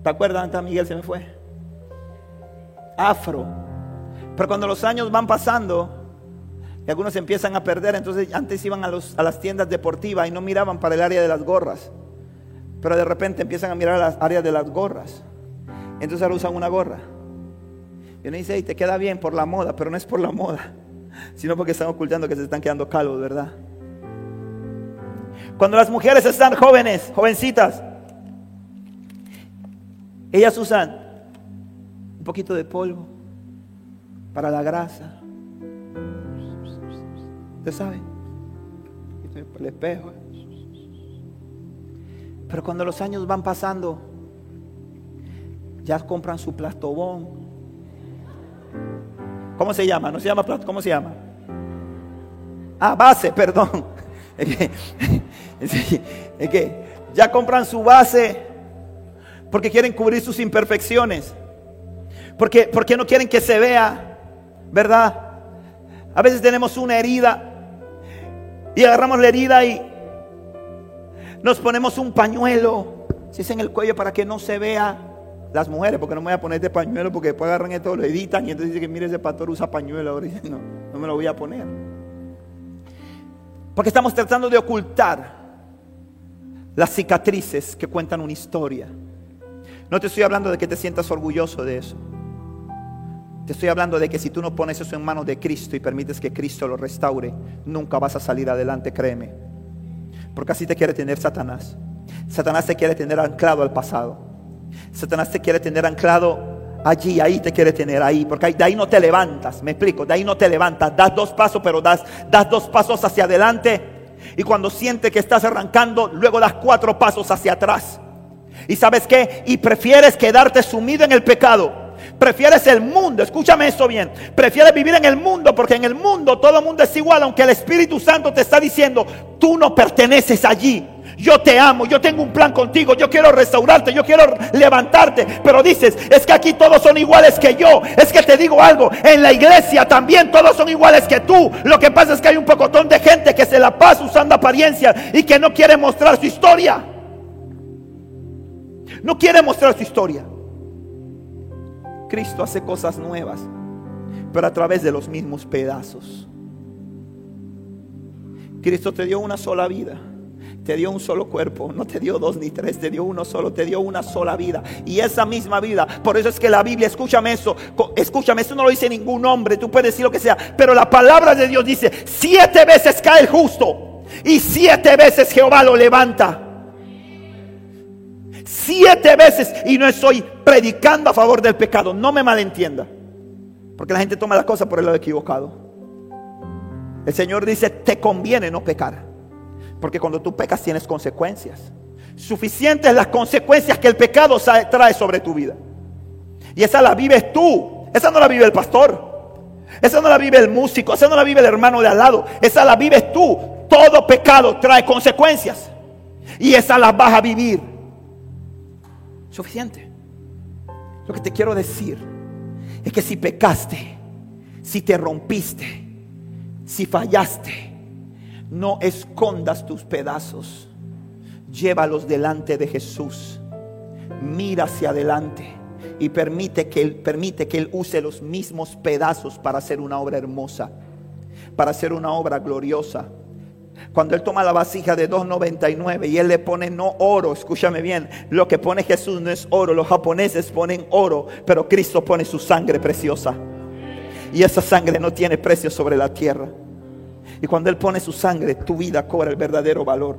¿Te acuerdas antes Miguel se me fue? Afro. Pero cuando los años van pasando y algunos empiezan a perder, entonces antes iban a, a las tiendas deportivas y no miraban para el área de las gorras. Pero de repente empiezan a mirar las áreas de las gorras. Entonces ahora usan una gorra. Y uno dice, te queda bien por la moda, pero no es por la moda, sino porque están ocultando que se están quedando calvos, ¿verdad? Cuando las mujeres están jóvenes, jovencitas, ellas usan un poquito de polvo para la grasa. Usted sabe, el espejo. Pero cuando los años van pasando, ya compran su plastobón. ¿Cómo se llama? No se llama plato, ¿cómo se llama? Ah, base, perdón. Es que, ya compran su base porque quieren cubrir sus imperfecciones. Porque, porque no quieren que se vea, ¿verdad? A veces tenemos una herida y agarramos la herida y nos ponemos un pañuelo, si es en el cuello para que no se vea las mujeres, porque no me voy a poner este pañuelo porque después agarran esto, lo editan y entonces dicen que mire ese pastor usa pañuelo ahora no, no me lo voy a poner. Porque estamos tratando de ocultar las cicatrices que cuentan una historia. No te estoy hablando de que te sientas orgulloso de eso. Te estoy hablando de que si tú no pones eso en manos de Cristo y permites que Cristo lo restaure, nunca vas a salir adelante, créeme. Porque así te quiere tener Satanás. Satanás te quiere tener anclado al pasado. Satanás te quiere tener anclado allí, ahí te quiere tener ahí, porque de ahí no te levantas, me explico, de ahí no te levantas, das dos pasos, pero das, das dos pasos hacia adelante y cuando sientes que estás arrancando, luego das cuatro pasos hacia atrás. ¿Y sabes qué? Y prefieres quedarte sumido en el pecado. Prefieres el mundo, escúchame esto bien. Prefieres vivir en el mundo porque en el mundo todo el mundo es igual, aunque el Espíritu Santo te está diciendo, tú no perteneces allí yo te amo, yo tengo un plan contigo, yo quiero restaurarte, yo quiero levantarte. Pero dices, es que aquí todos son iguales que yo. Es que te digo algo, en la iglesia también todos son iguales que tú. Lo que pasa es que hay un pocotón de gente que se la pasa usando apariencia y que no quiere mostrar su historia. No quiere mostrar su historia. Cristo hace cosas nuevas, pero a través de los mismos pedazos. Cristo te dio una sola vida te dio un solo cuerpo, no te dio dos ni tres, te dio uno solo, te dio una sola vida. Y esa misma vida, por eso es que la Biblia, escúchame eso, escúchame, eso no lo dice ningún hombre, tú puedes decir lo que sea, pero la palabra de Dios dice, siete veces cae el justo y siete veces Jehová lo levanta. Siete veces, y no estoy predicando a favor del pecado, no me malentienda, porque la gente toma las cosas por el lado equivocado. El Señor dice, te conviene no pecar. Porque cuando tú pecas tienes consecuencias. Suficientes las consecuencias que el pecado trae sobre tu vida. Y esa la vives tú. Esa no la vive el pastor. Esa no la vive el músico. Esa no la vive el hermano de al lado. Esa la vives tú. Todo pecado trae consecuencias. Y esa la vas a vivir. Suficiente. Lo que te quiero decir es que si pecaste, si te rompiste, si fallaste, no escondas tus pedazos. Llévalos delante de Jesús. Mira hacia adelante y permite que él permite que él use los mismos pedazos para hacer una obra hermosa, para hacer una obra gloriosa. Cuando él toma la vasija de 2.99 y él le pone no oro, escúchame bien, lo que pone Jesús no es oro, los japoneses ponen oro, pero Cristo pone su sangre preciosa. Y esa sangre no tiene precio sobre la tierra. Y cuando Él pone su sangre, tu vida cobra el verdadero valor.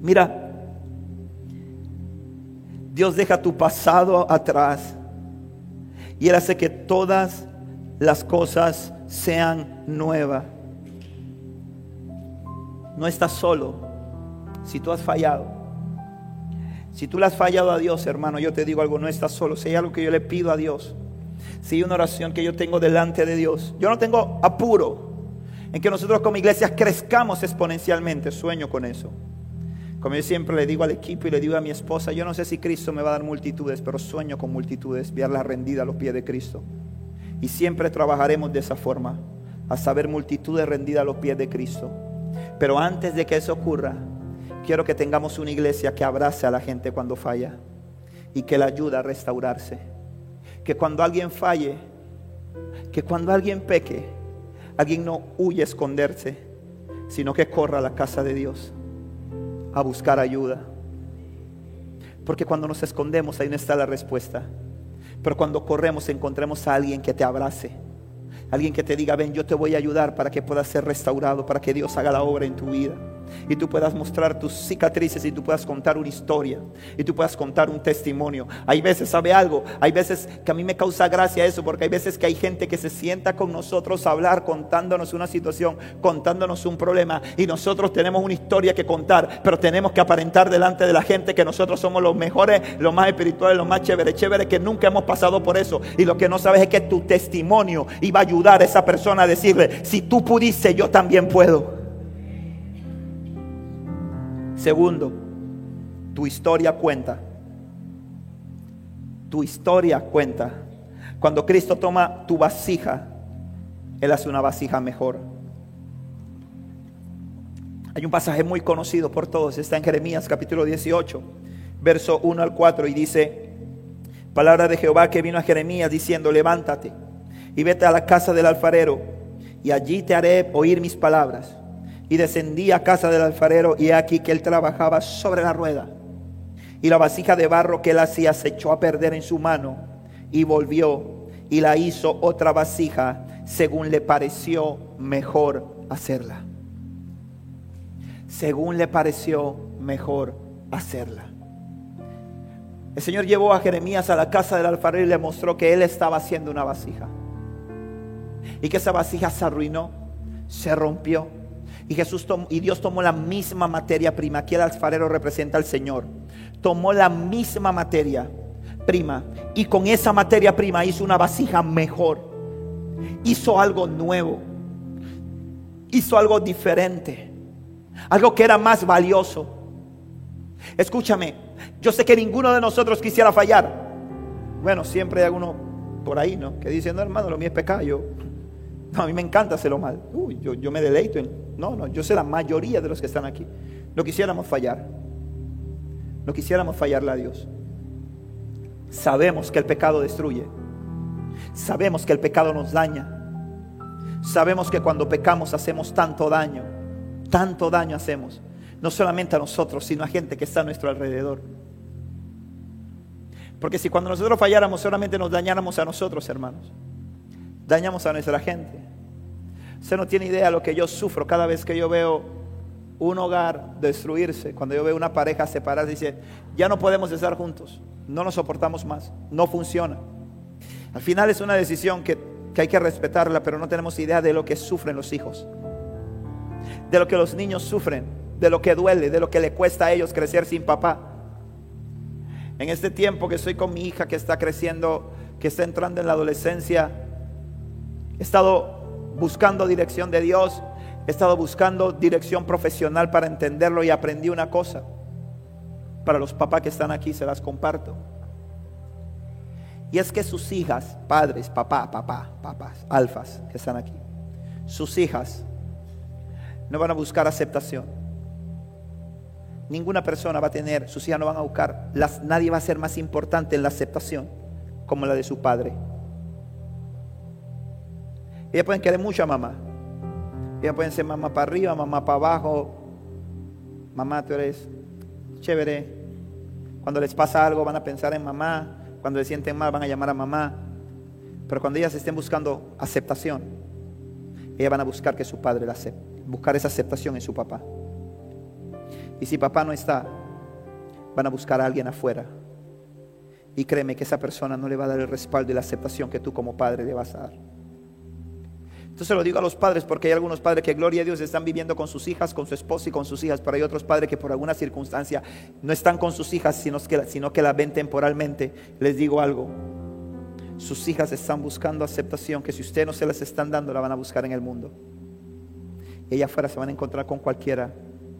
Mira, Dios deja tu pasado atrás y Él hace que todas las cosas sean nuevas. No estás solo si tú has fallado. Si tú le has fallado a Dios, hermano, yo te digo algo, no estás solo. Si hay algo que yo le pido a Dios, si hay una oración que yo tengo delante de Dios, yo no tengo apuro en que nosotros como iglesias crezcamos exponencialmente. Sueño con eso. Como yo siempre le digo al equipo y le digo a mi esposa, yo no sé si Cristo me va a dar multitudes, pero sueño con multitudes, verlas rendidas a los pies de Cristo. Y siempre trabajaremos de esa forma, a saber multitudes rendidas a los pies de Cristo. Pero antes de que eso ocurra, quiero que tengamos una iglesia que abrace a la gente cuando falla y que la ayuda a restaurarse. Que cuando alguien falle, que cuando alguien peque, alguien no huye a esconderse, sino que corra a la casa de Dios a buscar ayuda. Porque cuando nos escondemos ahí no está la respuesta. Pero cuando corremos encontremos a alguien que te abrace. Alguien que te diga, ven, yo te voy a ayudar para que puedas ser restaurado, para que Dios haga la obra en tu vida y tú puedas mostrar tus cicatrices y tú puedas contar una historia y tú puedas contar un testimonio. Hay veces, ¿sabe algo? Hay veces que a mí me causa gracia eso porque hay veces que hay gente que se sienta con nosotros a hablar contándonos una situación, contándonos un problema y nosotros tenemos una historia que contar, pero tenemos que aparentar delante de la gente que nosotros somos los mejores, los más espirituales, los más chéveres, chéveres que nunca hemos pasado por eso y lo que no sabes es que tu testimonio iba a ayudar a esa persona a decirle, si tú pudiste, yo también puedo. Segundo, tu historia cuenta. Tu historia cuenta. Cuando Cristo toma tu vasija, Él hace una vasija mejor. Hay un pasaje muy conocido por todos, está en Jeremías capítulo 18, verso 1 al 4, y dice, palabra de Jehová que vino a Jeremías diciendo, levántate y vete a la casa del alfarero, y allí te haré oír mis palabras y descendí a casa del alfarero y aquí que él trabajaba sobre la rueda. Y la vasija de barro que él hacía se echó a perder en su mano y volvió y la hizo otra vasija según le pareció mejor hacerla. Según le pareció mejor hacerla. El Señor llevó a Jeremías a la casa del alfarero y le mostró que él estaba haciendo una vasija. Y que esa vasija se arruinó, se rompió y Jesús y Dios tomó la misma materia prima. Aquí el alfarero representa al Señor. Tomó la misma materia prima y con esa materia prima hizo una vasija mejor. Hizo algo nuevo. Hizo algo diferente. Algo que era más valioso. Escúchame, yo sé que ninguno de nosotros quisiera fallar. Bueno, siempre hay alguno por ahí, ¿no? Que dice, no hermano, lo mío es pecado. A mí me encanta hacerlo mal. Uy, yo, yo me deleito en no, no, yo sé la mayoría de los que están aquí. No quisiéramos fallar. No quisiéramos fallarle a Dios. Sabemos que el pecado destruye. Sabemos que el pecado nos daña. Sabemos que cuando pecamos hacemos tanto daño. Tanto daño hacemos. No solamente a nosotros, sino a gente que está a nuestro alrededor. Porque si cuando nosotros falláramos solamente nos dañáramos a nosotros, hermanos, dañamos a nuestra gente. Usted no tiene idea de lo que yo sufro cada vez que yo veo un hogar destruirse, cuando yo veo una pareja separada, dice, ya no podemos estar juntos, no nos soportamos más, no funciona. Al final es una decisión que, que hay que respetarla, pero no tenemos idea de lo que sufren los hijos, de lo que los niños sufren, de lo que duele, de lo que le cuesta a ellos crecer sin papá. En este tiempo que estoy con mi hija que está creciendo, que está entrando en la adolescencia, he estado buscando dirección de Dios, he estado buscando dirección profesional para entenderlo y aprendí una cosa. Para los papás que están aquí se las comparto. Y es que sus hijas, padres, papá, papá, papás, alfas que están aquí, sus hijas no van a buscar aceptación. Ninguna persona va a tener, sus hijas no van a buscar, las, nadie va a ser más importante en la aceptación como la de su padre. Ellas pueden querer mucho a mamá. Ellas pueden ser mamá para arriba, mamá para abajo. Mamá, tú eres chévere. Cuando les pasa algo van a pensar en mamá. Cuando se sienten mal van a llamar a mamá. Pero cuando ellas estén buscando aceptación, ellas van a buscar que su padre la acepte. Buscar esa aceptación en su papá. Y si papá no está, van a buscar a alguien afuera. Y créeme que esa persona no le va a dar el respaldo y la aceptación que tú como padre le vas a dar. Entonces lo digo a los padres porque hay algunos padres que, gloria a Dios, están viviendo con sus hijas, con su esposa y con sus hijas, pero hay otros padres que por alguna circunstancia no están con sus hijas, sino que, sino las ven temporalmente. Les digo algo, sus hijas están buscando aceptación que si ustedes no se las están dando, la van a buscar en el mundo. Y afuera se van a encontrar con cualquiera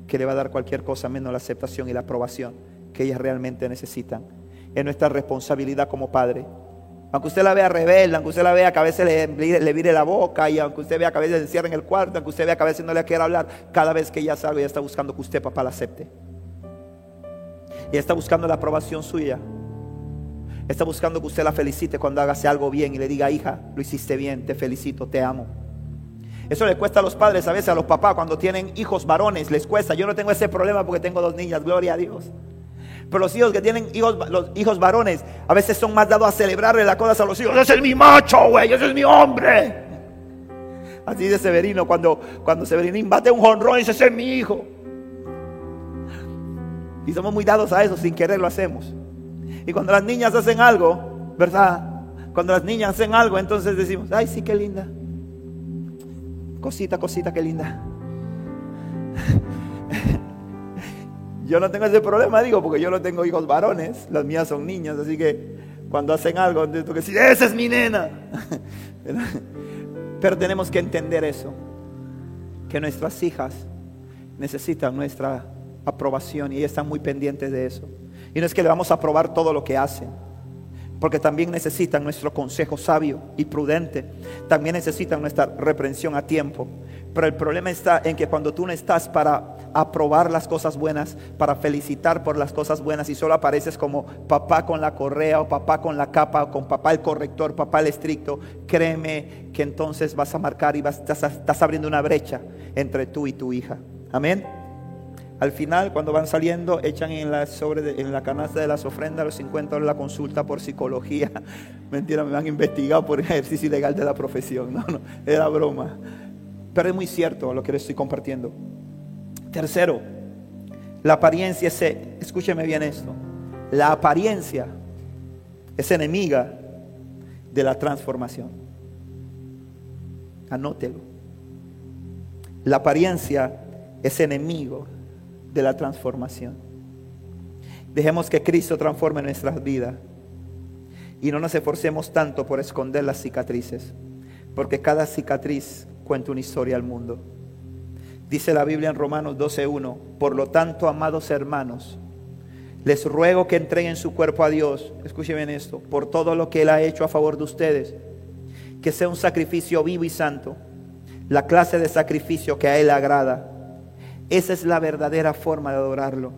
que le va a dar cualquier cosa menos la aceptación y la aprobación que ellas realmente necesitan. Es nuestra responsabilidad como padre aunque usted la vea rebelde, aunque usted la vea que a veces le, vire la boca, y aunque usted vea que a veces se encierra en el cuarto, aunque usted vea que a veces no le quiera hablar, cada vez que ella salga, ella está buscando que usted, papá, la acepte. y está buscando la aprobación suya. Está buscando que usted la felicite cuando hágase algo bien y le diga, hija, lo hiciste bien, te felicito, te amo. Eso le cuesta a los padres, a veces a los papás, cuando tienen hijos varones, les cuesta. Yo no tengo ese problema porque tengo dos niñas, gloria a Dios. Pero los hijos que tienen hijos, los hijos varones, a veces son más dados a celebrarle las cosas a los hijos. Ese es mi macho, güey, ese es mi hombre. Así de Severino, cuando, cuando Severinín bate un jonrón dice, ese es mi hijo. Y somos muy dados a eso, sin querer lo hacemos. Y cuando las niñas hacen algo, ¿verdad? Cuando las niñas hacen algo, entonces decimos, ay, sí, qué linda. Cosita, cosita, qué linda. Yo no tengo ese problema, digo, porque yo no tengo hijos varones, las mías son niñas, así que cuando hacen algo, tengo que decir, esa es mi nena. Pero tenemos que entender eso, que nuestras hijas necesitan nuestra aprobación y están muy pendientes de eso. Y no es que le vamos a aprobar todo lo que hacen, porque también necesitan nuestro consejo sabio y prudente, también necesitan nuestra reprensión a tiempo. Pero el problema está en que cuando tú no estás para aprobar las cosas buenas, para felicitar por las cosas buenas y solo apareces como papá con la correa o papá con la capa o con papá el corrector, papá el estricto, créeme que entonces vas a marcar y vas, estás, estás abriendo una brecha entre tú y tu hija. Amén. Al final, cuando van saliendo, echan en la, sobre en la canasta de las ofrendas los 50 dólares la consulta por psicología. Mentira, me han investigado por ejercicio ilegal de la profesión. No, no, era broma. Pero es muy cierto lo que les estoy compartiendo. Tercero, la apariencia es, escúcheme bien esto, la apariencia es enemiga de la transformación. Anótelo. La apariencia es enemigo de la transformación. Dejemos que Cristo transforme nuestras vidas y no nos esforcemos tanto por esconder las cicatrices, porque cada cicatriz cuenta una historia al mundo. Dice la Biblia en Romanos 12.1, por lo tanto, amados hermanos, les ruego que entreguen su cuerpo a Dios, escuchen bien esto, por todo lo que Él ha hecho a favor de ustedes, que sea un sacrificio vivo y santo, la clase de sacrificio que a Él agrada esa es la verdadera forma de adorarlo.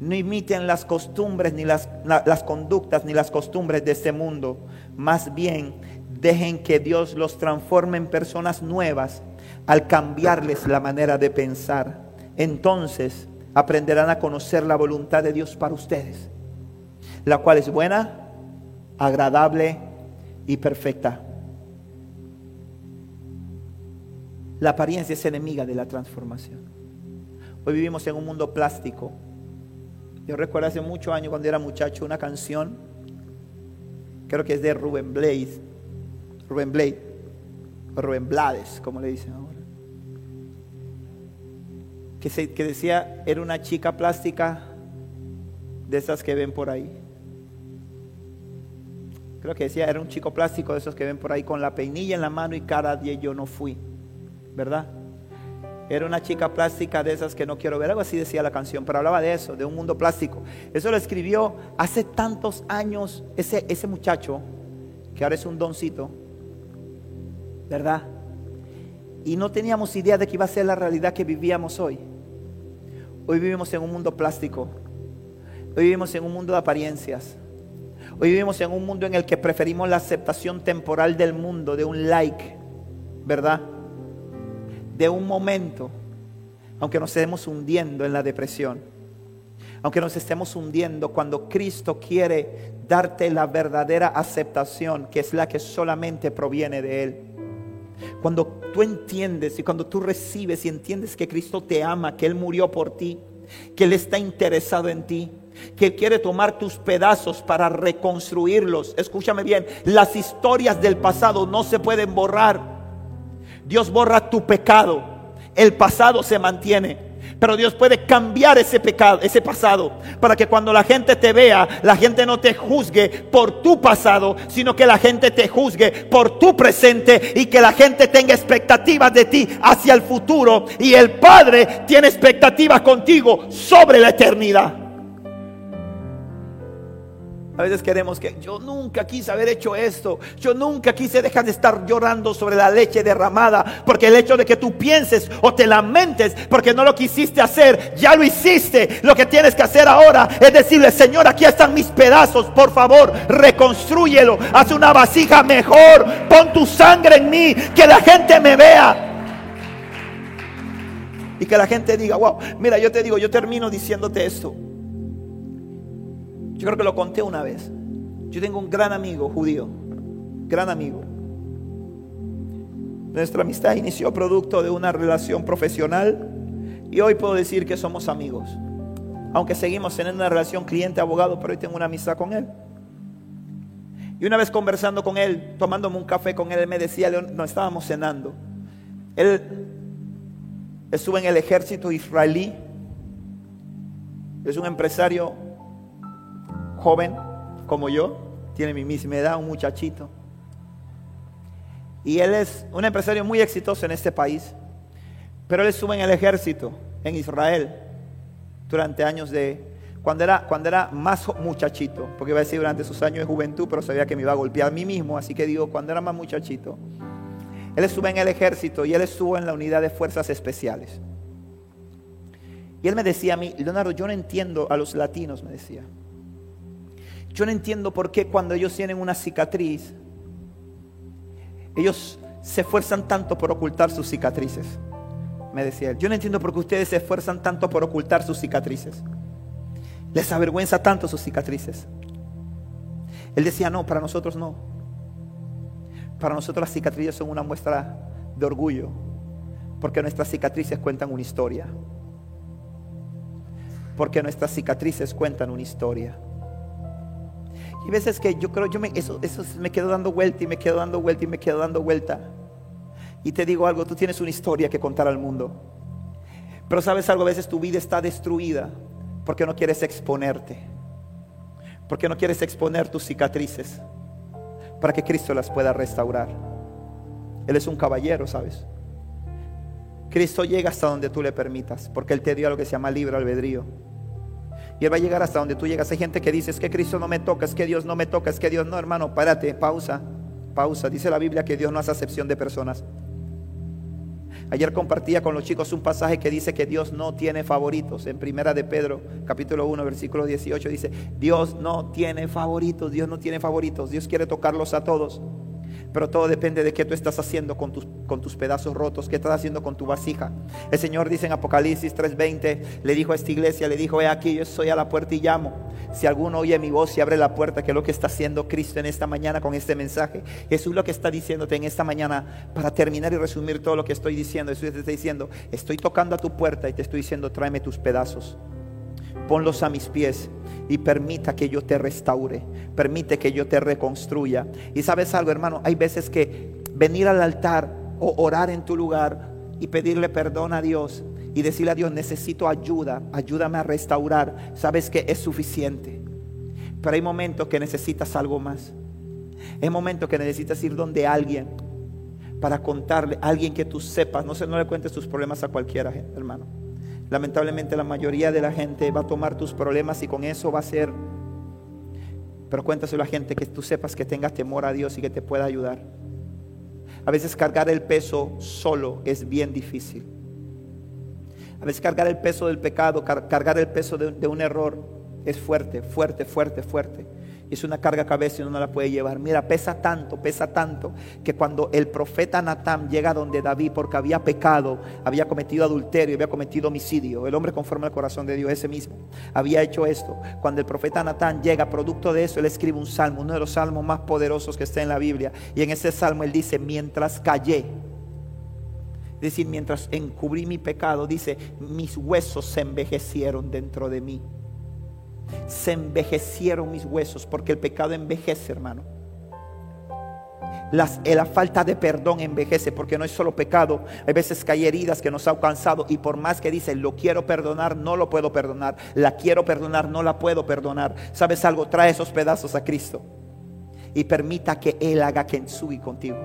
No imiten las costumbres, ni las, las conductas, ni las costumbres de este mundo. Más bien, dejen que Dios los transforme en personas nuevas al cambiarles la manera de pensar. Entonces aprenderán a conocer la voluntad de Dios para ustedes, la cual es buena, agradable y perfecta. La apariencia es enemiga de la transformación. Hoy vivimos en un mundo plástico. Yo recuerdo hace muchos años cuando era muchacho una canción, creo que es de Rubén Blades, Rubén Blade, o Blades, como le dicen ahora, que, se, que decía, era una chica plástica de esas que ven por ahí. Creo que decía, era un chico plástico de esos que ven por ahí con la peinilla en la mano y cada día yo no fui, ¿verdad? Era una chica plástica de esas que no quiero ver, algo así decía la canción, pero hablaba de eso, de un mundo plástico. Eso lo escribió hace tantos años ese, ese muchacho, que ahora es un doncito, ¿verdad? Y no teníamos idea de que iba a ser la realidad que vivíamos hoy. Hoy vivimos en un mundo plástico. Hoy vivimos en un mundo de apariencias. Hoy vivimos en un mundo en el que preferimos la aceptación temporal del mundo, de un like, ¿verdad? de un momento, aunque nos estemos hundiendo en la depresión, aunque nos estemos hundiendo cuando Cristo quiere darte la verdadera aceptación, que es la que solamente proviene de Él. Cuando tú entiendes y cuando tú recibes y entiendes que Cristo te ama, que Él murió por ti, que Él está interesado en ti, que quiere tomar tus pedazos para reconstruirlos. Escúchame bien, las historias del pasado no se pueden borrar. Dios borra tu pecado. El pasado se mantiene. Pero Dios puede cambiar ese pecado, ese pasado, para que cuando la gente te vea, la gente no te juzgue por tu pasado, sino que la gente te juzgue por tu presente y que la gente tenga expectativas de ti hacia el futuro. Y el Padre tiene expectativas contigo sobre la eternidad. A veces queremos que yo nunca quise haber hecho esto. Yo nunca quise dejar de estar llorando sobre la leche derramada. Porque el hecho de que tú pienses o te lamentes porque no lo quisiste hacer, ya lo hiciste. Lo que tienes que hacer ahora es decirle, Señor, aquí están mis pedazos. Por favor, reconstrúyelo. Haz una vasija mejor. Pon tu sangre en mí. Que la gente me vea. Y que la gente diga, wow, mira, yo te digo, yo termino diciéndote esto. Yo creo que lo conté una vez. Yo tengo un gran amigo judío, gran amigo. Nuestra amistad inició producto de una relación profesional y hoy puedo decir que somos amigos. Aunque seguimos teniendo una relación cliente-abogado, pero hoy tengo una amistad con él. Y una vez conversando con él, tomándome un café con él, él me decía, no estábamos cenando. Él estuvo en el ejército israelí. Es un empresario joven como yo, tiene mi misma edad, un muchachito. Y él es un empresario muy exitoso en este país. Pero él estuvo en el ejército en Israel durante años de... Cuando era, cuando era más muchachito, porque iba a decir durante sus años de juventud, pero sabía que me iba a golpear a mí mismo, así que digo, cuando era más muchachito. Él estuvo en el ejército y él estuvo en la unidad de fuerzas especiales. Y él me decía a mí, Leonardo, yo no entiendo a los latinos, me decía. Yo no entiendo por qué cuando ellos tienen una cicatriz, ellos se esfuerzan tanto por ocultar sus cicatrices. Me decía él. Yo no entiendo por qué ustedes se esfuerzan tanto por ocultar sus cicatrices. Les avergüenza tanto sus cicatrices. Él decía, no, para nosotros no. Para nosotros las cicatrices son una muestra de orgullo. Porque nuestras cicatrices cuentan una historia. Porque nuestras cicatrices cuentan una historia. Y veces que yo creo, yo me, eso, me quedo dando vuelta y me quedo dando vuelta y me quedo dando vuelta. Y te digo algo, tú tienes una historia que contar al mundo. Pero sabes algo, a veces tu vida está destruida porque no quieres exponerte. Porque no quieres exponer tus cicatrices para que Cristo las pueda restaurar. Él es un caballero, ¿sabes? Cristo llega hasta donde tú le permitas, porque Él te dio lo que se llama libre albedrío. Y Él va a llegar hasta donde tú llegas. Hay gente que dice, es que Cristo no me toca, es que Dios no me toca, es que Dios no, hermano, párate, pausa, pausa. Dice la Biblia que Dios no hace acepción de personas. Ayer compartía con los chicos un pasaje que dice que Dios no tiene favoritos. En primera de Pedro, capítulo 1, versículo 18 dice, Dios no tiene favoritos, Dios no tiene favoritos, Dios quiere tocarlos a todos. Pero todo depende de qué tú estás haciendo con tus, con tus pedazos rotos, qué estás haciendo con tu vasija. El Señor dice en Apocalipsis 3:20, le dijo a esta iglesia, le dijo, he aquí, yo estoy a la puerta y llamo. Si alguno oye mi voz y abre la puerta, que es lo que está haciendo Cristo en esta mañana con este mensaje. Jesús lo que está diciéndote en esta mañana, para terminar y resumir todo lo que estoy diciendo, Jesús te está diciendo, estoy tocando a tu puerta y te estoy diciendo, tráeme tus pedazos ponlos a mis pies y permita que yo te restaure, permite que yo te reconstruya. Y sabes algo, hermano, hay veces que venir al altar o orar en tu lugar y pedirle perdón a Dios y decirle a Dios, necesito ayuda, ayúdame a restaurar, sabes que es suficiente. Pero hay momentos que necesitas algo más. Hay momentos que necesitas ir donde alguien para contarle, alguien que tú sepas, no, se, no le cuentes tus problemas a cualquiera, hermano Lamentablemente la mayoría de la gente va a tomar tus problemas y con eso va a ser... Pero cuéntaselo a la gente que tú sepas que tenga temor a Dios y que te pueda ayudar. A veces cargar el peso solo es bien difícil. A veces cargar el peso del pecado, cargar el peso de, de un error es fuerte, fuerte, fuerte, fuerte es una carga cabeza y uno no la puede llevar. Mira, pesa tanto, pesa tanto, que cuando el profeta Natán llega donde David, porque había pecado, había cometido adulterio, había cometido homicidio, el hombre conforme al corazón de Dios, ese mismo, había hecho esto. Cuando el profeta Natán llega, producto de eso, él escribe un salmo, uno de los salmos más poderosos que está en la Biblia. Y en ese salmo él dice, mientras callé, es decir, mientras encubrí mi pecado, dice, mis huesos se envejecieron dentro de mí se envejecieron mis huesos, porque el pecado envejece, hermano. Eh, la falta de perdón envejece porque no es solo pecado. Hay veces que hay heridas que nos ha alcanzado y por más que dice lo quiero perdonar, no lo puedo perdonar. La quiero perdonar, no la puedo perdonar. ¿Sabes algo? Trae esos pedazos a Cristo y permita que Él haga Kensui contigo.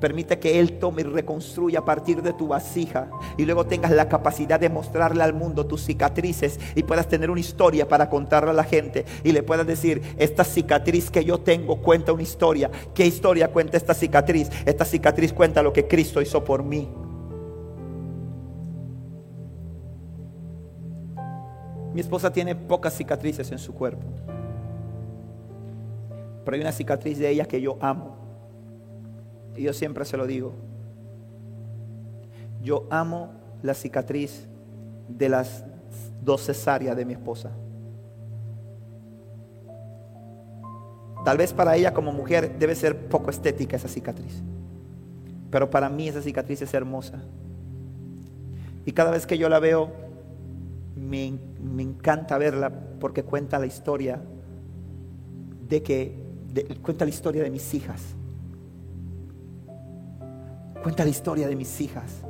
Permite que Él tome y reconstruya a partir de tu vasija y luego tengas la capacidad de mostrarle al mundo tus cicatrices y puedas tener una historia para contarle a la gente y le puedas decir, esta cicatriz que yo tengo cuenta una historia. ¿Qué historia cuenta esta cicatriz? Esta cicatriz cuenta lo que Cristo hizo por mí. Mi esposa tiene pocas cicatrices en su cuerpo, pero hay una cicatriz de ella que yo amo y yo siempre se lo digo. Yo amo la cicatriz de las dos cesáreas de mi esposa. Tal vez para ella como mujer debe ser poco estética esa cicatriz. Pero para mí esa cicatriz es hermosa. Y cada vez que yo la veo, me, me encanta verla porque cuenta la historia de que, cuenta la historia de mis hijas Cuenta la historia de mis hijas.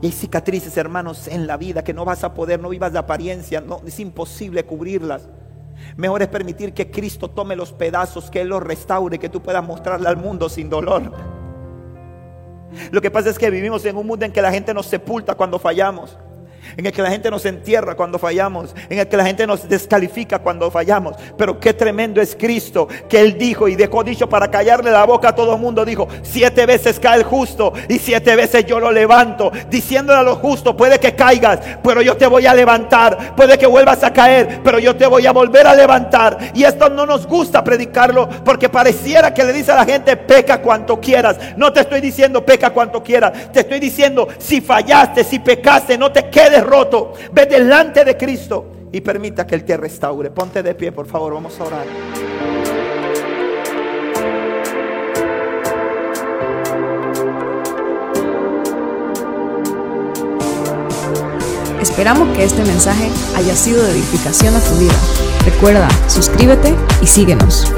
Y hay cicatrices, hermanos, en la vida que no vas a poder, no vivas de apariencia, no, es imposible cubrirlas. Mejor es permitir que Cristo tome los pedazos, que Él los restaure, que tú puedas mostrarle al mundo sin dolor. Lo que pasa es que vivimos en un mundo en que la gente nos sepulta cuando fallamos en el que la gente nos entierra cuando fallamos, en el que la gente nos descalifica cuando fallamos. Pero qué tremendo es Cristo que Él dijo y dejó dicho para callarle la boca a todo el mundo. Dijo, siete veces cae el justo y siete veces yo lo levanto. Diciéndole a los justos, puede que caigas, pero yo te voy a levantar. Puede que vuelvas a caer, pero yo te voy a volver a levantar. Y esto no nos gusta predicarlo porque pareciera que le dice a la gente, peca cuanto quieras. No te estoy diciendo peca cuanto quieras. Te estoy diciendo, si fallaste, si pecaste, no te quedes roto, ve delante de Cristo y permita que Él te restaure. Ponte de pie, por favor, vamos a orar. Esperamos que este mensaje haya sido de edificación a tu vida. Recuerda, suscríbete y síguenos.